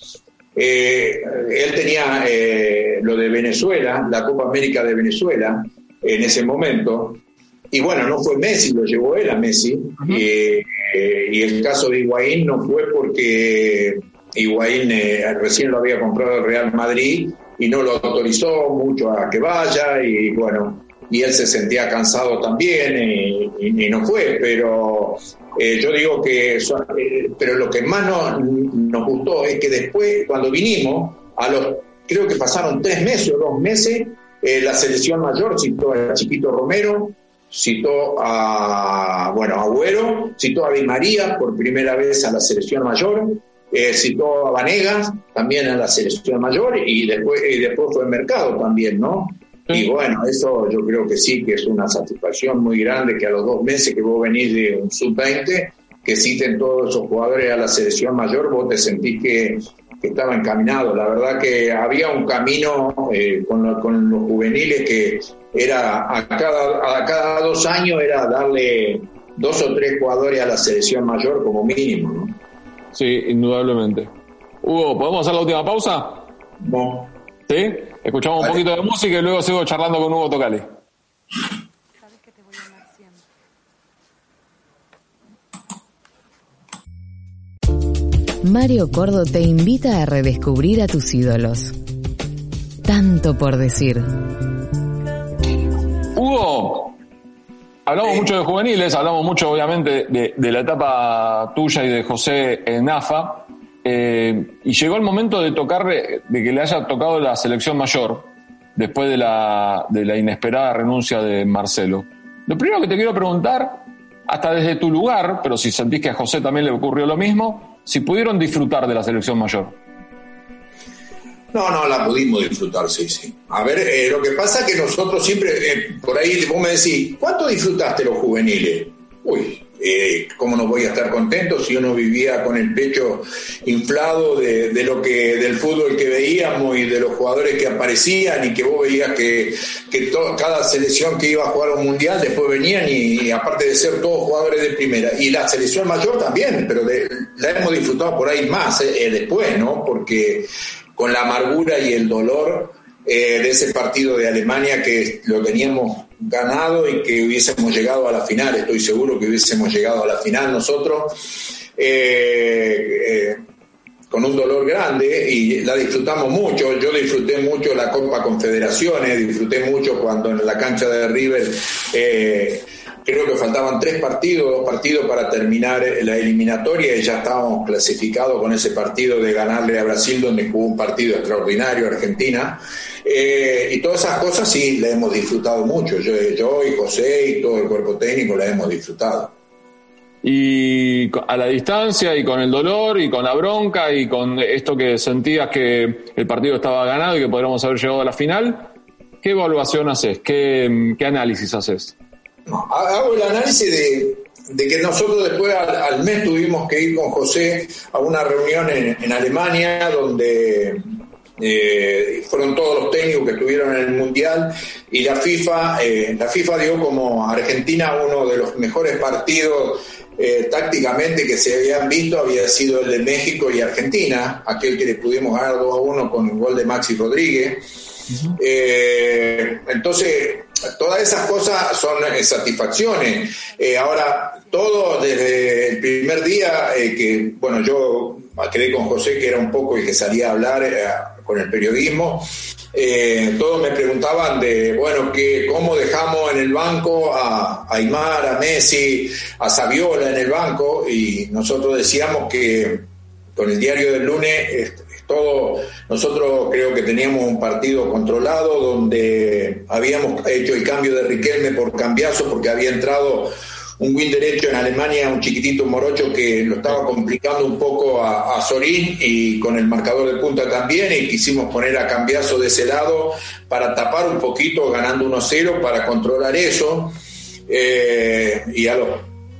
eh, él tenía lo de Venezuela, la Copa América de Venezuela, en ese momento, y bueno, no fue Messi, lo llevó él a Messi. Eh, y el caso de Higuaín no fue porque Higuaín eh, recién lo había comprado el Real Madrid y no lo autorizó mucho a que vaya y bueno, y él se sentía cansado también y, no fue, pero eh, yo digo que, pero lo que más nos gustó es que después, cuando vinimos, a los, creo que pasaron tres meses o dos meses, la selección mayor citó a Chiquito Romero, citó a, bueno, Agüero, citó a Di María por primera vez a la selección mayor, eh, citó a Vanegas también a la selección mayor y después, y después fue el mercado también, ¿no? Y bueno, eso yo creo que sí, que es una satisfacción muy grande que a los dos meses que vos venís de un sub-20, que citen todos esos jugadores a la selección mayor, vos te sentís que, estaba encaminado. La verdad que había un camino eh, con, con los juveniles que era a cada, a cada dos años era darle dos o tres jugadores a la selección mayor como mínimo. ¿no? Sí, indudablemente. Hugo, ¿podemos hacer la última pausa? No. ¿Sí? Escuchamos un poquito de música y luego sigo charlando con Hugo Tocali. Mario Cordo te invita a redescubrir a tus ídolos. Tanto por decir. Hugo, hablamos mucho de juveniles, hablamos mucho obviamente de, la etapa tuya y de José en AFA, eh, y llegó el momento de tocar, de que le haya tocado la selección mayor, después de la, de la inesperada renuncia de Marcelo. Lo primero que te quiero preguntar, hasta desde tu lugar, pero si sentís que a José también le ocurrió lo mismo, si pudieron disfrutar de la selección mayor. No, no, la pudimos disfrutar, sí, sí. A ver, eh, lo que pasa es que nosotros siempre, eh, por ahí vos me decís, ¿cuánto disfrutaste los juveniles? Uy, eh, ¿cómo no voy a estar contento si uno vivía con el pecho inflado de, lo que del fútbol que veíamos y de los jugadores que aparecían y que vos veías que, que cada selección que iba a jugar un mundial después venían y, aparte de ser todos jugadores de primera y la selección mayor también, pero la hemos disfrutado por ahí más después, ¿no? Porque con la amargura y el dolor eh, de ese partido de Alemania que lo teníamos ganado y que hubiésemos llegado a la final, estoy seguro que hubiésemos llegado a la final nosotros, eh, eh, con un dolor grande y la disfrutamos mucho, yo disfruté mucho la Copa Confederaciones, disfruté mucho cuando en la cancha de River creo que faltaban tres partidos, dos partidos para terminar la eliminatoria y ya estábamos clasificados con ese partido de ganarle a Brasil, donde jugó un partido extraordinario Argentina. Eh, y todas esas cosas sí las hemos disfrutado mucho. Yo, yo y José y todo el cuerpo técnico las hemos disfrutado. Y a la distancia y con el dolor y con la bronca y con esto que sentías que el partido estaba ganado y que podríamos haber llegado a la final, ¿qué evaluación haces? ¿Qué, qué análisis haces? hago el análisis de, que nosotros después al, mes tuvimos que ir con José a una reunión en, Alemania donde eh, fueron todos los técnicos que estuvieron en el mundial y la FIFA eh, la FIFA dio como Argentina uno de los mejores partidos eh, tácticamente que se habían visto había sido el de México y Argentina aquel que le pudimos ganar 2 a 1 con el gol de Maxi Rodríguez entonces todas esas cosas son eh, satisfacciones. Ahora, todo desde el primer día que, bueno, yo quedé con José, que era un poco el que salía a hablar con el periodismo, todos me preguntaban de, bueno, que, ¿cómo dejamos en el banco a, Aymar, a Messi, a Saviola en el banco? Y nosotros decíamos que con el diario del lunes todo, nosotros creo que teníamos un partido controlado donde habíamos hecho el cambio de Riquelme por cambiazo porque había entrado un win derecho en Alemania, un chiquitito morocho que lo estaba complicando un poco a, Sorín y con el marcador de punta también y quisimos poner a cambiazo de ese lado para tapar un poquito ganando 1-0 para controlar eso. Eh, y a los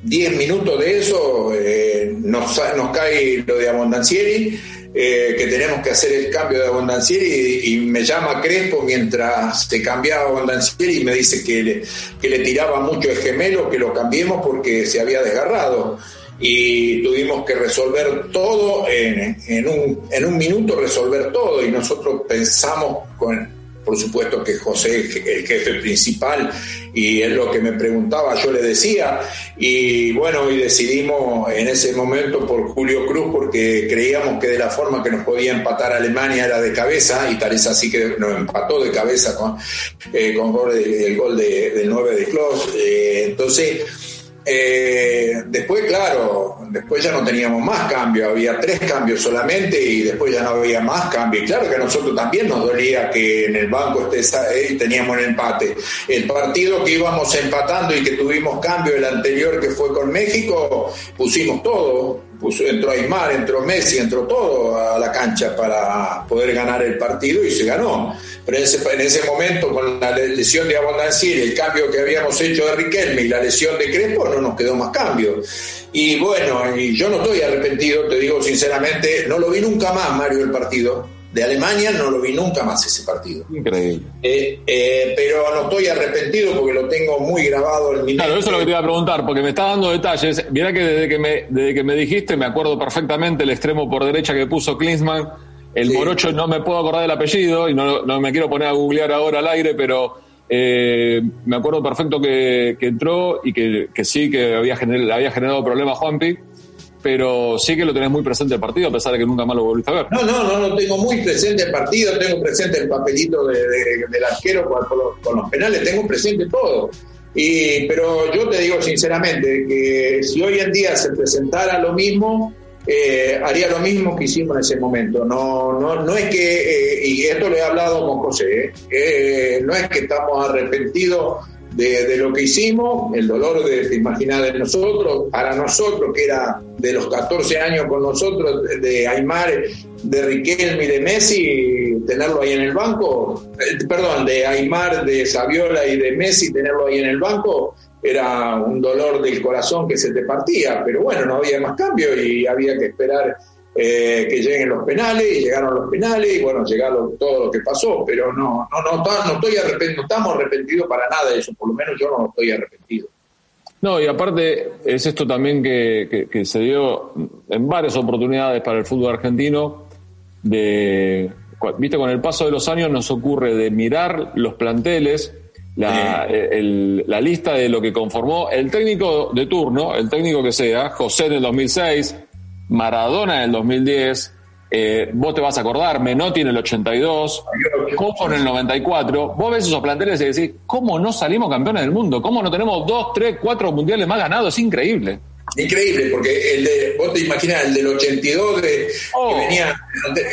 10 minutos de eso eh, nos, nos cae lo de Abondancieri, eh, que tenemos que hacer el cambio de Abondancieri y, me llama Crespo mientras se cambiaba Abondancieri y me dice que le, que le tiraba mucho el gemelo, que lo cambiemos porque se había desgarrado. Y tuvimos que resolver todo en, en, un, en un minuto, resolver todo y nosotros pensamos con por supuesto que José es el jefe principal y es lo que me preguntaba, yo le decía, y bueno, y decidimos en ese momento por Julio Cruz porque creíamos que de la forma que nos podía empatar Alemania era de cabeza, y tal es así que nos empató de cabeza con, eh, con el gol de, del 9 de Klos. Eh, entonces, eh, después, claro, después ya no teníamos más cambios, había tres cambios solamente y después ya no había más cambios. claro que a nosotros también nos dolía que en el banco esté, eh, teníamos el empate. El partido que íbamos empatando y que tuvimos cambio, el anterior que fue con México, pusimos todo, puso, entró Aymar, entró Messi, entró todo a la cancha para poder ganar el partido y se ganó. Pero en ese, en ese momento, con la lesión de y el cambio que habíamos hecho de Riquelme y la lesión de Crespo, no nos quedó más cambio. Y bueno, y yo no estoy arrepentido, te digo sinceramente, no lo vi nunca más, Mario, el partido de Alemania no lo vi nunca más ese partido. Increíble. Eh, eh, pero no estoy arrepentido porque lo tengo muy grabado en mi Claro, eso es lo que te iba a preguntar, porque me está dando detalles. Mira que desde que me, desde que me dijiste, me acuerdo perfectamente el extremo por derecha que puso Klinsmann. El morocho no me puedo acordar del apellido y no, no, me quiero poner a googlear ahora al aire, pero eh, me acuerdo perfecto que, entró y que, que, sí, que había, generado, había generado problemas Juanpi pero sí que lo tenés muy presente el partido, a pesar de que nunca más lo volviste a ver. No, no, no, no tengo muy presente el partido, tengo presente el papelito de, del arquero con, los, penales, tengo presente todo. Y, pero yo te digo sinceramente que si hoy en día se presentara lo mismo, eh, haría lo mismo que hicimos en ese momento. No, no, no es que, eh, y esto lo he hablado con José, eh, no es que estamos arrepentidos de, lo que hicimos, el dolor de, imaginar de nosotros, para nosotros, que era de los 14 años con nosotros, de Aymar, de Riquelme y de Messi, tenerlo ahí en el banco, eh, perdón, de Aymar, de Saviola y de Messi, tenerlo ahí en el banco, era un dolor del corazón que se te partía, pero bueno, no había más cambio y había que esperar eh, que lleguen los penales, y llegaron los penales, y bueno, llegaron todo lo que pasó, pero no, no, no, no, estoy arrepentido, no estamos arrepentidos para nada de eso, por lo menos yo no estoy arrepentido. No, y aparte es esto también que, que, se dio en varias oportunidades para el fútbol argentino, de, viste, con el paso de los años nos ocurre de mirar los planteles, la, la, lista de lo que conformó el técnico de turno, el técnico que sea, José en el 2006, Maradona en el 2010, eh, vos te vas a acordar, Menotti en el 82, Copo en el 94, vos ves esos planteles y decís, ¿cómo no salimos campeones del mundo? ¿Cómo no tenemos dos, tres, cuatro mundiales más ganados? Es increíble. Increíble, porque el de, vos te imaginas el del 82 de, que oh. venía,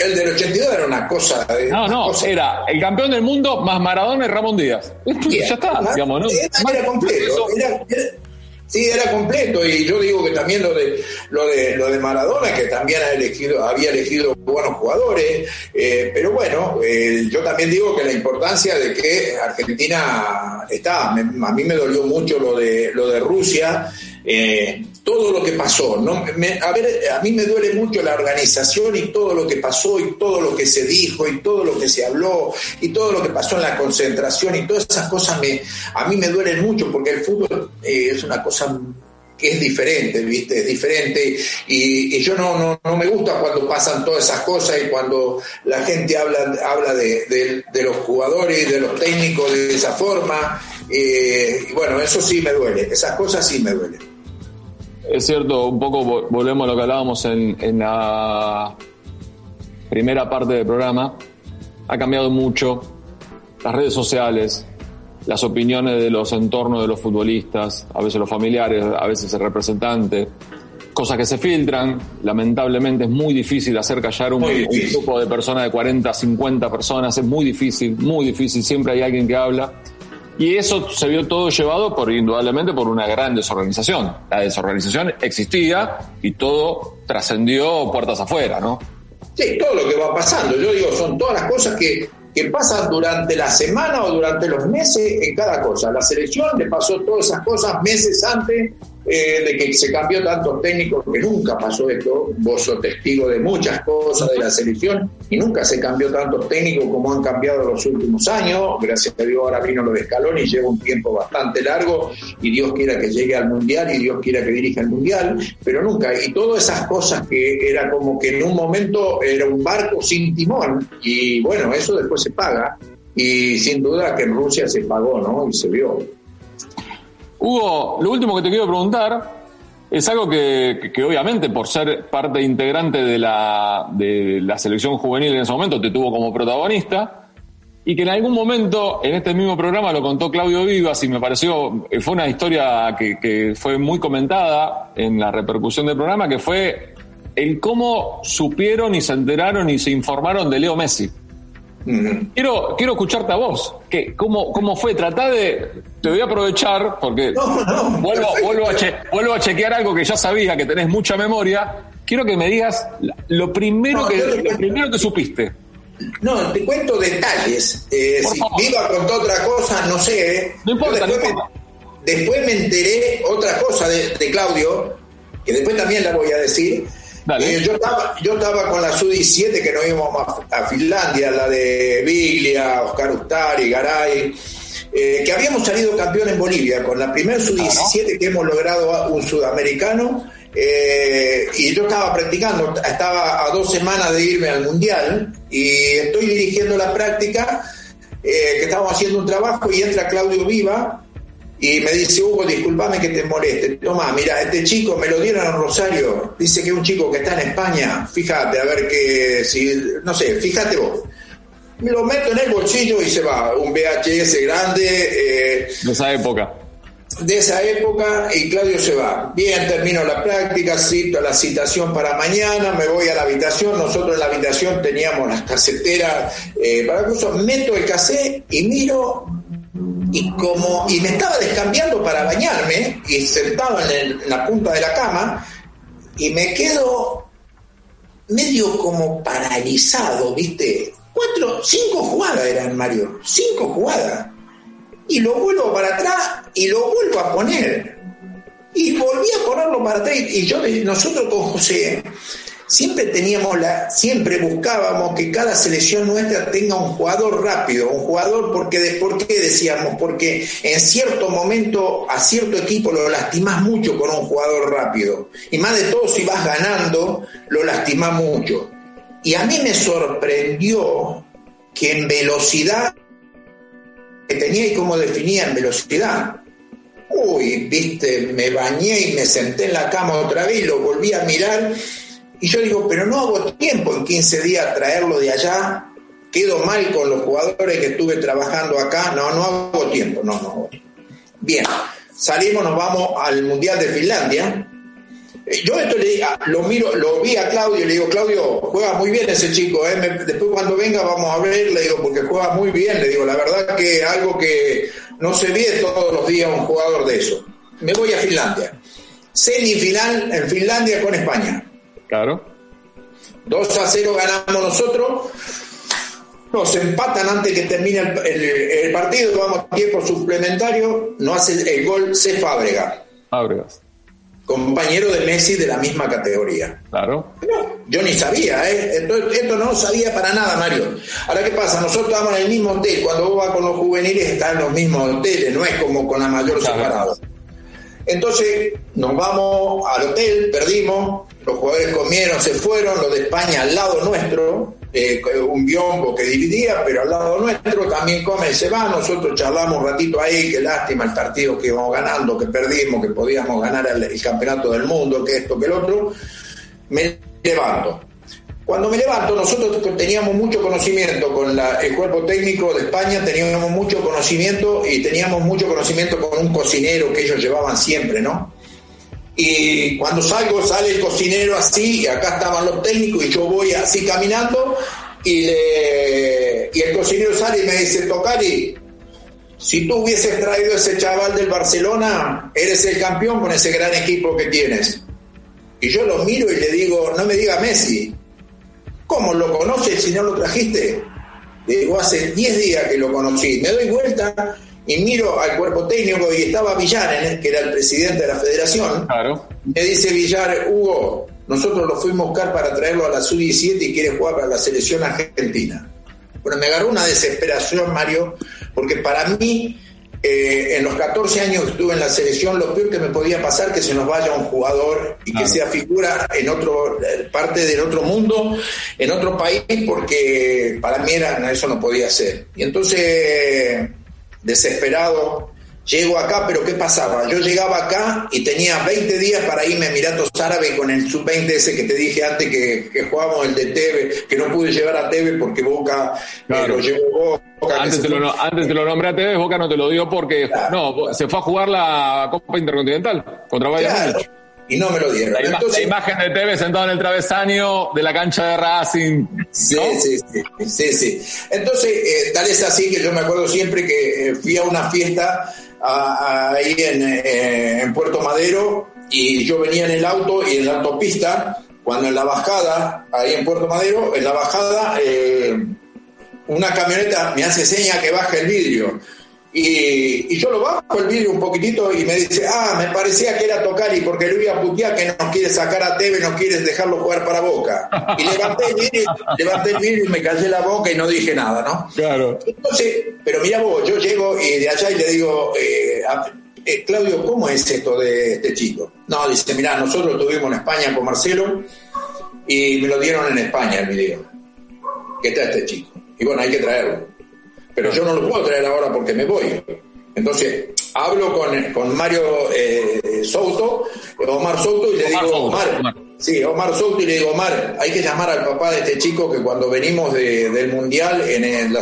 el del 82 era una cosa. no, no, era el campeón del mundo más Maradona y Ramón Díaz. ya está, digamos, ¿no? Era, completo, era, Sí, era completo y yo digo que también lo de lo de lo de Maradona que también ha elegido había elegido buenos jugadores, eh, pero bueno, eh, yo también digo que la importancia de que Argentina está, a mí me dolió mucho lo de lo de Rusia. Eh, todo lo que pasó. ¿no? a, ver, a mí me duele mucho la organización y todo lo que pasó y todo lo que se dijo y todo lo que se habló y todo lo que pasó en la concentración y todas esas cosas me, a mí me duelen mucho porque el fútbol eh, es una cosa que es diferente, ¿viste? Es diferente y, yo no, no, me gusta cuando pasan todas esas cosas y cuando la gente habla, habla de, los jugadores y de los técnicos de esa forma. Eh, y bueno, eso sí me duele, esas cosas sí me duelen. Es cierto, un poco volvemos a lo que hablábamos en, la primera parte del programa. Ha cambiado mucho las redes sociales, las opiniones de los entornos de los futbolistas, a veces los familiares, a veces el representante, cosas que se filtran. Lamentablemente es muy difícil hacer callar un, un, grupo de personas de 40, 50 personas, es muy difícil, muy difícil, siempre hay alguien que habla. Y eso se vio todo llevado por, indudablemente, por una gran desorganización. La desorganización existía y todo trascendió puertas afuera, ¿no? Sí, todo lo que va pasando. Yo digo, son todas las cosas que, que pasan durante la semana o durante los meses en cada cosa. La selección le pasó todas esas cosas meses antes eh, de que se cambió tantos técnicos, que nunca pasó esto, vos sos testigo de muchas cosas de la selección, y nunca se cambió tantos técnicos como han cambiado los últimos años, gracias a Dios ahora vino lo de Escalón y lleva un tiempo bastante largo, y Dios quiera que llegue al Mundial, y Dios quiera que dirija el Mundial, pero nunca, y todas esas cosas que era como que en un momento era un barco sin timón, y bueno, eso después se paga, y sin duda que en Rusia se pagó, ¿no? Y se vio. Hugo, lo último que te quiero preguntar es algo que, obviamente por ser parte integrante de la, de la selección juvenil en ese momento te tuvo como protagonista y que en algún momento en este mismo programa lo contó Claudio Vivas y me pareció, fue una historia que fue muy comentada en la repercusión del programa, que fue el cómo supieron y se enteraron y se informaron de Leo Messi. Quiero, quiero escucharte a vos. ¿Qué, cómo, ¿Cómo fue? Tratá de. Te voy a aprovechar porque vuelvo, vuelvo, a vuelvo a chequear algo que ya sabía, que tenés mucha memoria. Quiero que me digas lo primero, que, lo primero que supiste. No, te cuento detalles. Eh, si Viva contó otra cosa, no sé. No importa, después, Me, después me enteré otra cosa de, de Claudio, que después también la voy a decir eh, yo, estaba, yo estaba con la Su-17 que nos íbamos a, Finlandia, la de Biglia, Oscar Ustari, Garay, eh, que habíamos salido campeón en Bolivia, con la primera Su-17 que hemos logrado un sudamericano. Eh, y yo estaba practicando, estaba a dos semanas de irme al Mundial y estoy dirigiendo la práctica, que estábamos haciendo un trabajo y entra Claudio Viva, y me dice, Hugo, discúlpame que te moleste. Toma, mira, este chico me lo dieron a Rosario. Dice que es un chico que está en España. Fíjate, a ver que, si, no sé, fíjate vos. Me lo meto en el bolsillo y se va. Un VHS grande. Eh, de esa época. De esa época y Claudio se va. Bien, termino la práctica, cito la citación para mañana, me voy a la habitación. Nosotros en la habitación teníamos las caseteras eh, para eso. Meto el cassette y miro y como y me estaba descambiando para bañarme y sentado en, la punta de la cama y me quedo medio como paralizado, ¿viste? Cuatro, cinco jugadas eran Mario, cinco jugadas. Y lo vuelvo para atrás y lo vuelvo a poner. Y volví a ponerlo para atrás. Y yo, nosotros con José, siempre teníamos la, siempre buscábamos que cada selección nuestra tenga un jugador rápido, un jugador porque de, ¿por qué decíamos? Porque en cierto momento a cierto equipo lo lastimás mucho con un jugador rápido. Y más de todo si vas ganando, lo lastimás mucho. Y a mí me sorprendió que en velocidad, que tenía y cómo definía en velocidad. Uy, viste, me bañé y me senté en la cama otra vez, lo volví a mirar y yo digo, pero no hago tiempo en 15 días traerlo de allá, quedo mal con los jugadores que estuve trabajando acá, no, no hago tiempo, no, no. Bien, salimos, nos vamos al Mundial de Finlandia. Eh, yo esto le ah, lo miro, lo vi a Claudio y le digo, Claudio, juega muy bien ese chico, ¿eh? después cuando venga vamos a ver, le digo, porque juega muy bien, le digo, la verdad que algo que no se ve todos los días un jugador de eso. Me voy a Finlandia. Semifinal en Finlandia con España. Claro. 2 a 0 ganamos nosotros. Nos empatan antes que termine el, partido, vamos a tiempo suplementario, no hace el gol C. Fábrega. Fábregas. Compañero de Messi de la misma categoría. Claro. yo ni sabía, ¿eh? Esto, esto, no sabía para nada, Mario. Ahora, ¿qué pasa? Nosotros estamos en el mismo hotel. Cuando vos vas con los juveniles, están en los mismos hoteles, no es como con la mayor separado. Entonces nos vamos al hotel, perdimos, los jugadores comieron, se fueron, los de España al lado nuestro, eh, un biombo que dividía, pero al lado nuestro también comen y se van, nosotros charlamos un ratito ahí, qué lástima el partido que íbamos ganando, que perdimos, que podíamos ganar el campeonato del mundo, que esto, que el otro, me levanto. Cuando me levanto, nosotros teníamos mucho conocimiento con el cuerpo técnico de España, teníamos mucho conocimiento y teníamos mucho conocimiento con un cocinero que ellos llevaban siempre, ¿no? Y cuando salgo, sale el cocinero así, y acá estaban los técnicos, y yo voy así caminando, y, y el cocinero sale y me dice, Tocari, si tú hubieses traído ese chaval del Barcelona, eres el campeón con ese gran equipo que tienes. Y yo lo miro y le digo, no me diga Messi, ¿Cómo lo conoces si no lo trajiste? Le digo, hace 10 días que lo conocí. Me doy vuelta y miro al cuerpo técnico y estaba Villar, que era el presidente de la federación. Claro. Me dice Villar, Hugo, nosotros lo fuimos a buscar para traerlo a la sub-17 y quiere jugar para la selección argentina. Bueno, me agarró una desesperación, Mario, porque para mí, eh, en los 14 años que estuve en la selección, lo peor que me podía pasar que se nos vaya un jugador y que sea figura en otro eh, parte del otro mundo, en otro país, porque para mí era, eso no podía ser. Y entonces, desesperado, Llego acá, pero ¿qué pasaba? Yo llegaba acá y tenía 20 días para irme a Emiratos Árabes con el sub-20 ese que te dije antes que, que jugábamos el de Teve, que no pude llevar a Teve porque Boca Claro. lo llevó Boca. Antes te, lo, antes te lo nombré a TV, Boca no te lo dio porque no, se fue a jugar la Copa Intercontinental contra Bayern. Y no me lo dieron. La, ima- Entonces, la imagen de TV sentado en el travesaño de la cancha de Racing. ¿no? Sí, sí, sí, sí, sí. Entonces, eh, tal es así que yo me acuerdo siempre que eh, fui a una fiesta a- a- ahí en, eh, en Puerto Madero y yo venía en el auto y en la autopista, cuando en la bajada, ahí en Puerto Madero, en la bajada, eh, una camioneta me hace seña que baje el vidrio. Y, y yo lo bajo el vidrio un poquitito y me dice, ah, me parecía que era Tocari porque le voy a putear que nos quiere sacar a Teve, no quieres dejarlo jugar para Boca. Y levanté el vidrio, levanté el vidrio y me callé la boca y no dije nada, ¿no? Claro. Entonces, pero mira vos, yo llego y de allá y le digo, eh, a- eh, Claudio, ¿cómo es esto de este chico? No, dice, mira, nosotros estuvimos en España con Marcelo y me lo dieron en España el video. Que está este chico. Y bueno, hay que traerlo. Pero yo no lo puedo traer ahora porque me voy. Entonces, hablo con, con Mario eh, Souto, Omar Souto, y le Omar digo, Souto, Omar. Sí, Omar Souto y le digo, Omar, hay que llamar al papá de este chico que cuando venimos de- del Mundial, en la-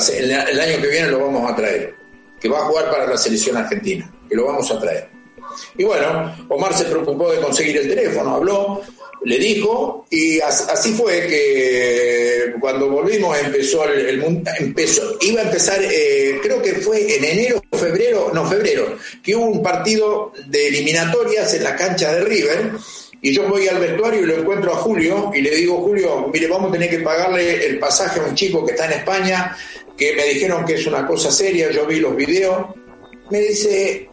el año que viene lo vamos a traer, que va a jugar para la selección argentina, que lo vamos a traer. Y bueno, Omar se preocupó de conseguir el teléfono, habló, le dijo, y as- así fue que cuando volvimos empezó el, empezó, iba a empezar, eh, creo que fue en enero, febrero, no, febrero, que hubo un partido de eliminatorias en la cancha de River, y yo voy al vestuario y lo encuentro a Julio, y le digo, Julio, mire, vamos a tener que pagarle el pasaje a un chico que está en España, que me dijeron que es una cosa seria, yo vi los videos, me dice,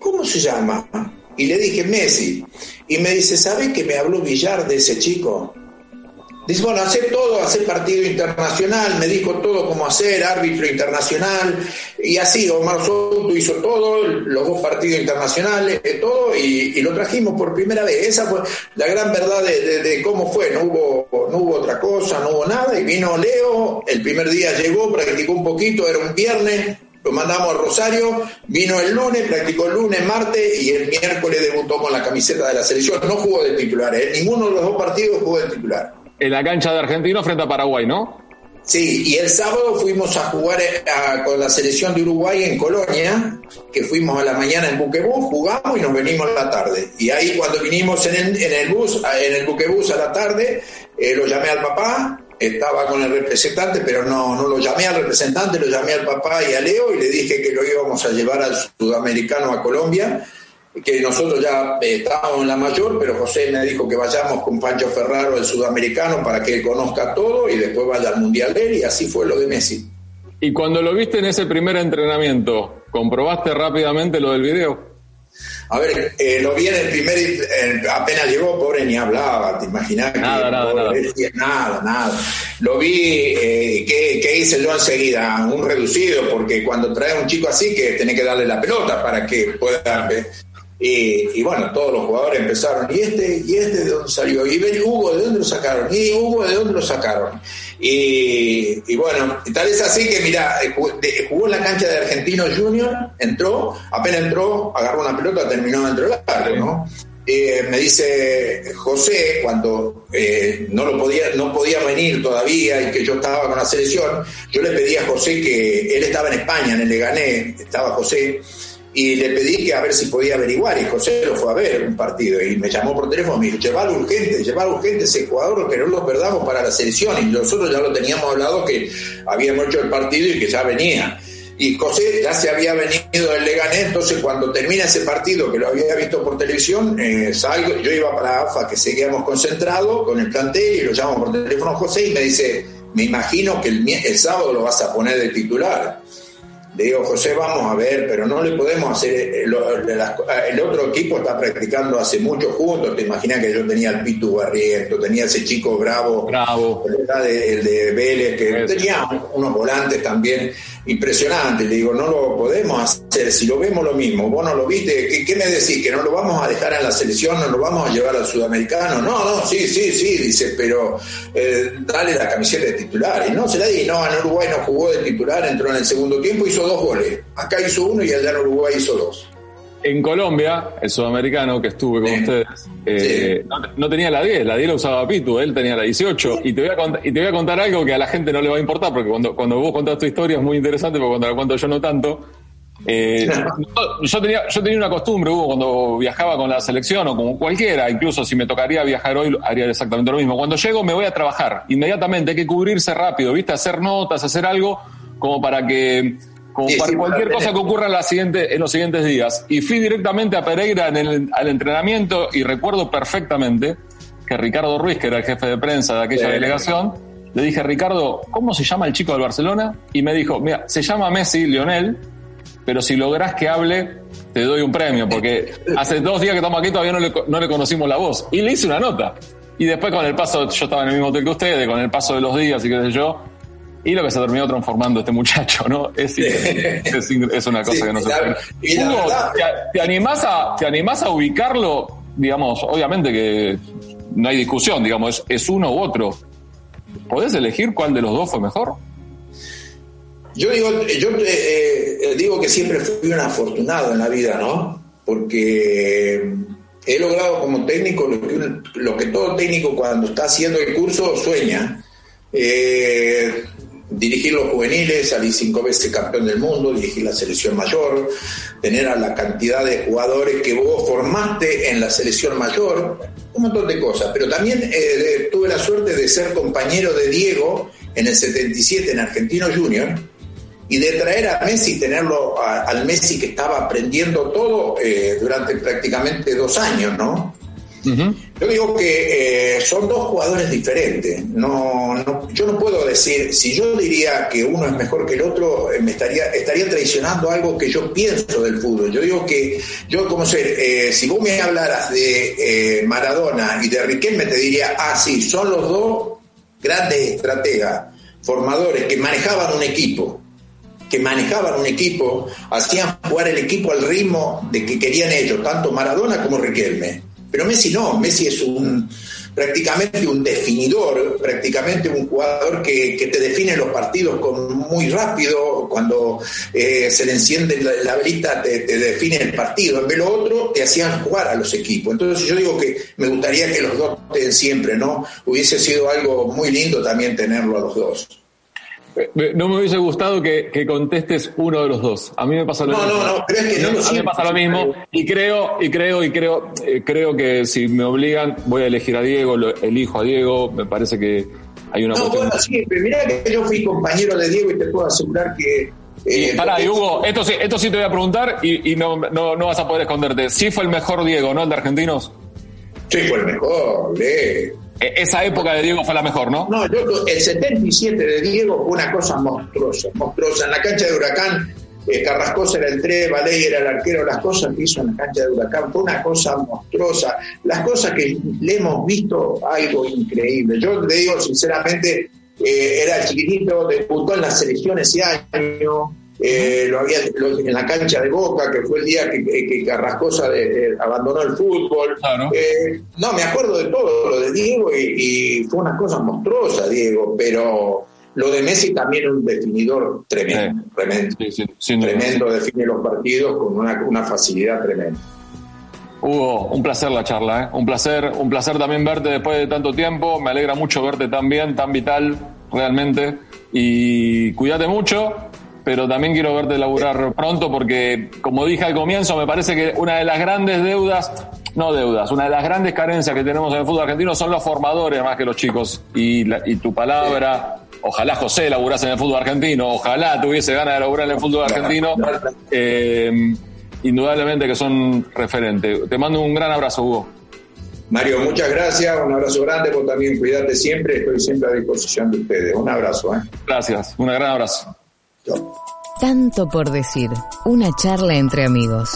¿cómo se llama? Y le dije, Messi. Y me dice, ¿sabe que me habló Villar de ese chico? Dice, bueno, hacer todo, hacer partido internacional, me dijo todo cómo hacer, árbitro internacional, y así, Omar Soto hizo todo, los dos partidos internacionales, todo, y, lo trajimos por primera vez. Esa fue la gran verdad de, de- de cómo fue, no hubo, no hubo otra cosa, no hubo nada, y vino Leo, el primer día llegó, practicó un poquito, era un viernes, lo mandamos a Rosario, vino el lunes, practicó el lunes, martes y el miércoles debutó con la camiseta de la selección. No jugó de titular, ¿eh? ninguno de los dos partidos jugó de titular. En la cancha de Argentino frente a Paraguay, ¿no? Sí, y el sábado fuimos a jugar eh, a- con la selección de Uruguay en Colonia, que fuimos a la mañana en buquebús, jugamos y nos venimos a la tarde. Y ahí cuando vinimos en el, en el bus, en el buquebús a la tarde, eh, lo llamé al papá, estaba con el representante, pero no, no lo llamé al representante, lo llamé al papá y a Leo y le dije que lo íbamos a llevar al sudamericano a Colombia que nosotros ya eh, estábamos en la mayor, pero José me dijo que vayamos con Pancho Ferraro, el sudamericano, para que él conozca todo y después vaya al Mundial él, y así fue lo de Messi. Y cuando lo viste en ese primer entrenamiento, ¿comprobaste rápidamente lo del video? A ver, eh, lo vi en el primer, eh, apenas llegó, pobre, ni hablaba, te imaginas que Nada, nada, pobre, nada. decía, nada, nada. Lo vi, eh, ¿qué, qué hice yo enseguida? Un reducido, porque cuando trae a un chico así, que tenés que darle la pelota para que pueda... Y, bueno, todos los jugadores empezaron, ¿y este? ¿Y este de dónde salió? ¿Y Hugo de dónde lo sacaron? ¿Y Hugo de dónde lo sacaron? Y, y bueno, tal es así que, mira, eh, jugó, en la cancha de Argentino Junior, entró, apenas entró, agarró una pelota, terminó dentro del arco, ¿no? Eh, me dice José, cuando eh, no lo podía, no podía venir todavía y que yo estaba con la selección, yo le pedí a José que él estaba en España, en el Legané, estaba José, y le pedí que a ver si podía averiguar y José lo fue a ver un partido y me llamó por teléfono me dijo llevar urgente, llevar urgente ese jugador que no lo perdamos para la selección y nosotros ya lo teníamos hablado que habíamos hecho el partido y que ya venía. Y José ya se había venido del Leganés entonces cuando termina ese partido que lo había visto por televisión eh, salgo, yo iba para AFA que seguíamos concentrados con el plantel y lo llamo por teléfono José y me dice me imagino que el, el sábado lo vas a poner de titular Le digo, José, vamos a ver, pero no le podemos hacer. eh, lo- de las- el otro equipo está practicando hace mucho juntos. Te imaginas que yo tenía al Pitu Barriento, tenía ese chico bravo, Bravo. ¿verdad? De- el de Vélez, que tenía unos volantes también impresionantes. Le digo, no lo podemos hacer. Si lo vemos lo mismo, vos no lo viste, ¿qué, qué me decís? ¿Que no lo vamos a dejar en la selección? ¿No lo vamos a llevar al sudamericano? No, no, sí, sí, sí, dice, pero eh, dale la camiseta de titular. Y no se la di, no, en Uruguay no jugó de titular, entró en el segundo tiempo, hizo dos goles. Acá hizo uno y allá en Uruguay hizo dos. En Colombia, el sudamericano que estuve con ustedes, eh, no, no tenía la 10, la 10 la usaba Pitu, él tenía la 18. Y te, voy a contar, y te voy a contar algo que a la gente no le va a importar, porque cuando, cuando vos contás tu historia es muy interesante, porque cuando la cuento yo no tanto. Eh, yo, yo tenía, yo tenía una costumbre, Hugo, cuando viajaba con la selección o como cualquiera, incluso si me tocaría viajar hoy, haría exactamente lo mismo. Cuando llego me voy a trabajar, inmediatamente hay que cubrirse rápido, ¿viste? Hacer notas, hacer algo como para que, como Sí, para sí, cualquier para cosa que ocurra en, la siguiente, en los siguientes días. Y fui directamente a Pereira en el, al entrenamiento y recuerdo perfectamente que Ricardo Ruiz, que era el jefe de prensa de aquella Sí. delegación, le dije, Ricardo, ¿cómo se llama el chico del Barcelona? Y me dijo, mira, se llama Messi Lionel, pero si lográs que hable, te doy un premio, porque hace dos días que estamos aquí todavía no le, no le conocimos la voz. Y le hice una nota. Y después con el paso, yo estaba en el mismo hotel que ustedes, con el paso de los días y qué sé yo, y lo que se terminó transformando este muchacho, ¿no? Es, es, es una cosa Sí, que no se puede. Hugo, ¿te, te animás a, ¿te animás a ubicarlo? Digamos, obviamente que no hay discusión, digamos, es, es uno u otro. ¿Podés elegir cuál de los dos fue mejor? Yo digo, yo eh, eh, digo que siempre fui un afortunado en la vida, ¿no? Porque he logrado como técnico lo que, lo que todo técnico cuando está haciendo el curso sueña. Eh, dirigir los juveniles, salir cinco veces campeón del mundo, dirigir la selección mayor, tener a la cantidad de jugadores que vos formaste en la selección mayor, un montón de cosas. Pero también eh, tuve la suerte de ser compañero de Diego en el 77 en Argentino Junior y de traer a Messi, tenerlo a- al Messi que estaba aprendiendo todo eh, durante prácticamente dos años, ¿no? Yo digo que eh, son dos jugadores diferentes. No, no- yo no puedo decir, si yo diría que uno es mejor que el otro, eh, me estaría, estaría traicionando algo que yo pienso del fútbol. Yo digo que, yo como ser, eh, si vos me hablaras de Maradona y de Riquelme, te diría, ah, sí, son los dos grandes estrategas, formadores que manejaban un equipo que manejaban un equipo, hacían jugar el equipo al ritmo de que querían ellos, tanto Maradona como Riquelme. Pero Messi no, Messi es un prácticamente un definidor, prácticamente un jugador que, que te define los partidos con muy rápido, cuando eh, se le enciende la, la velita te, te define el partido, en vez de lo otro te hacían jugar a los equipos. Entonces yo digo que me gustaría que los dos estén siempre, ¿no? Hubiese sido algo muy lindo también tenerlo a los dos. Eh, No me hubiese gustado que, que contestes uno de los dos. A mí me pasa lo No, mismo. no, no, pero es que no lo a mí me pasa lo mismo y creo y creo y creo eh, creo que si me obligan voy a elegir a Diego, lo elijo a Diego. Me parece que hay una No, cuestión. bueno, siempre. Mirá que yo fui compañero de Diego y te puedo asegurar que. Y eh, pará, y porque- Hugo, esto sí, esto sí te voy a preguntar y, y no, no, no vas a poder esconderte. Sí fue el mejor Diego, ¿no? El de Argentinos. Sí, fue el mejor, eh. E- Esa época de Diego fue la mejor, ¿no? No, yo, el 77 de Diego fue una cosa monstruosa, monstruosa. En la cancha de Huracán, eh, Carrascosa era el 3, Valey era el arquero, las cosas que hizo en la cancha de Huracán fue una cosa monstruosa. Las cosas que le hemos visto, algo increíble. Yo te digo sinceramente, eh, era chiquitito, debutó en la selección ese año. Eh, lo había lo- en la cancha de Boca, que fue el día que, que- que Carrascosa eh, eh, abandonó el fútbol. Claro. Eh, no, me acuerdo de todo lo de Diego y, y fue una cosa monstruosa, Diego, pero lo de Messi también es un definidor tremendo, tremendo, Sí, sí, sin duda. tremendo, define los partidos con una, una facilidad tremenda. Hugo, un placer la charla, ¿eh? un placer, un placer también verte después de tanto tiempo. Me alegra mucho verte tan bien, tan vital, realmente. Y cuídate mucho, pero también quiero verte laburar pronto porque, como dije al comienzo, me parece que una de las grandes deudas, no deudas, una de las grandes carencias que tenemos en el fútbol argentino son los formadores más que los chicos. Y, la- y tu palabra, ojalá José laburase en el fútbol argentino, ojalá tuviese ganas de laburar en el fútbol argentino. Eh, indudablemente que son referentes. Te mando un gran abrazo, Hugo. Mario, muchas gracias, un abrazo grande, vos también cuídate siempre, estoy siempre a disposición de ustedes. Un abrazo, ¿eh? Gracias, un gran abrazo. Tanto por decir. Una charla entre amigos.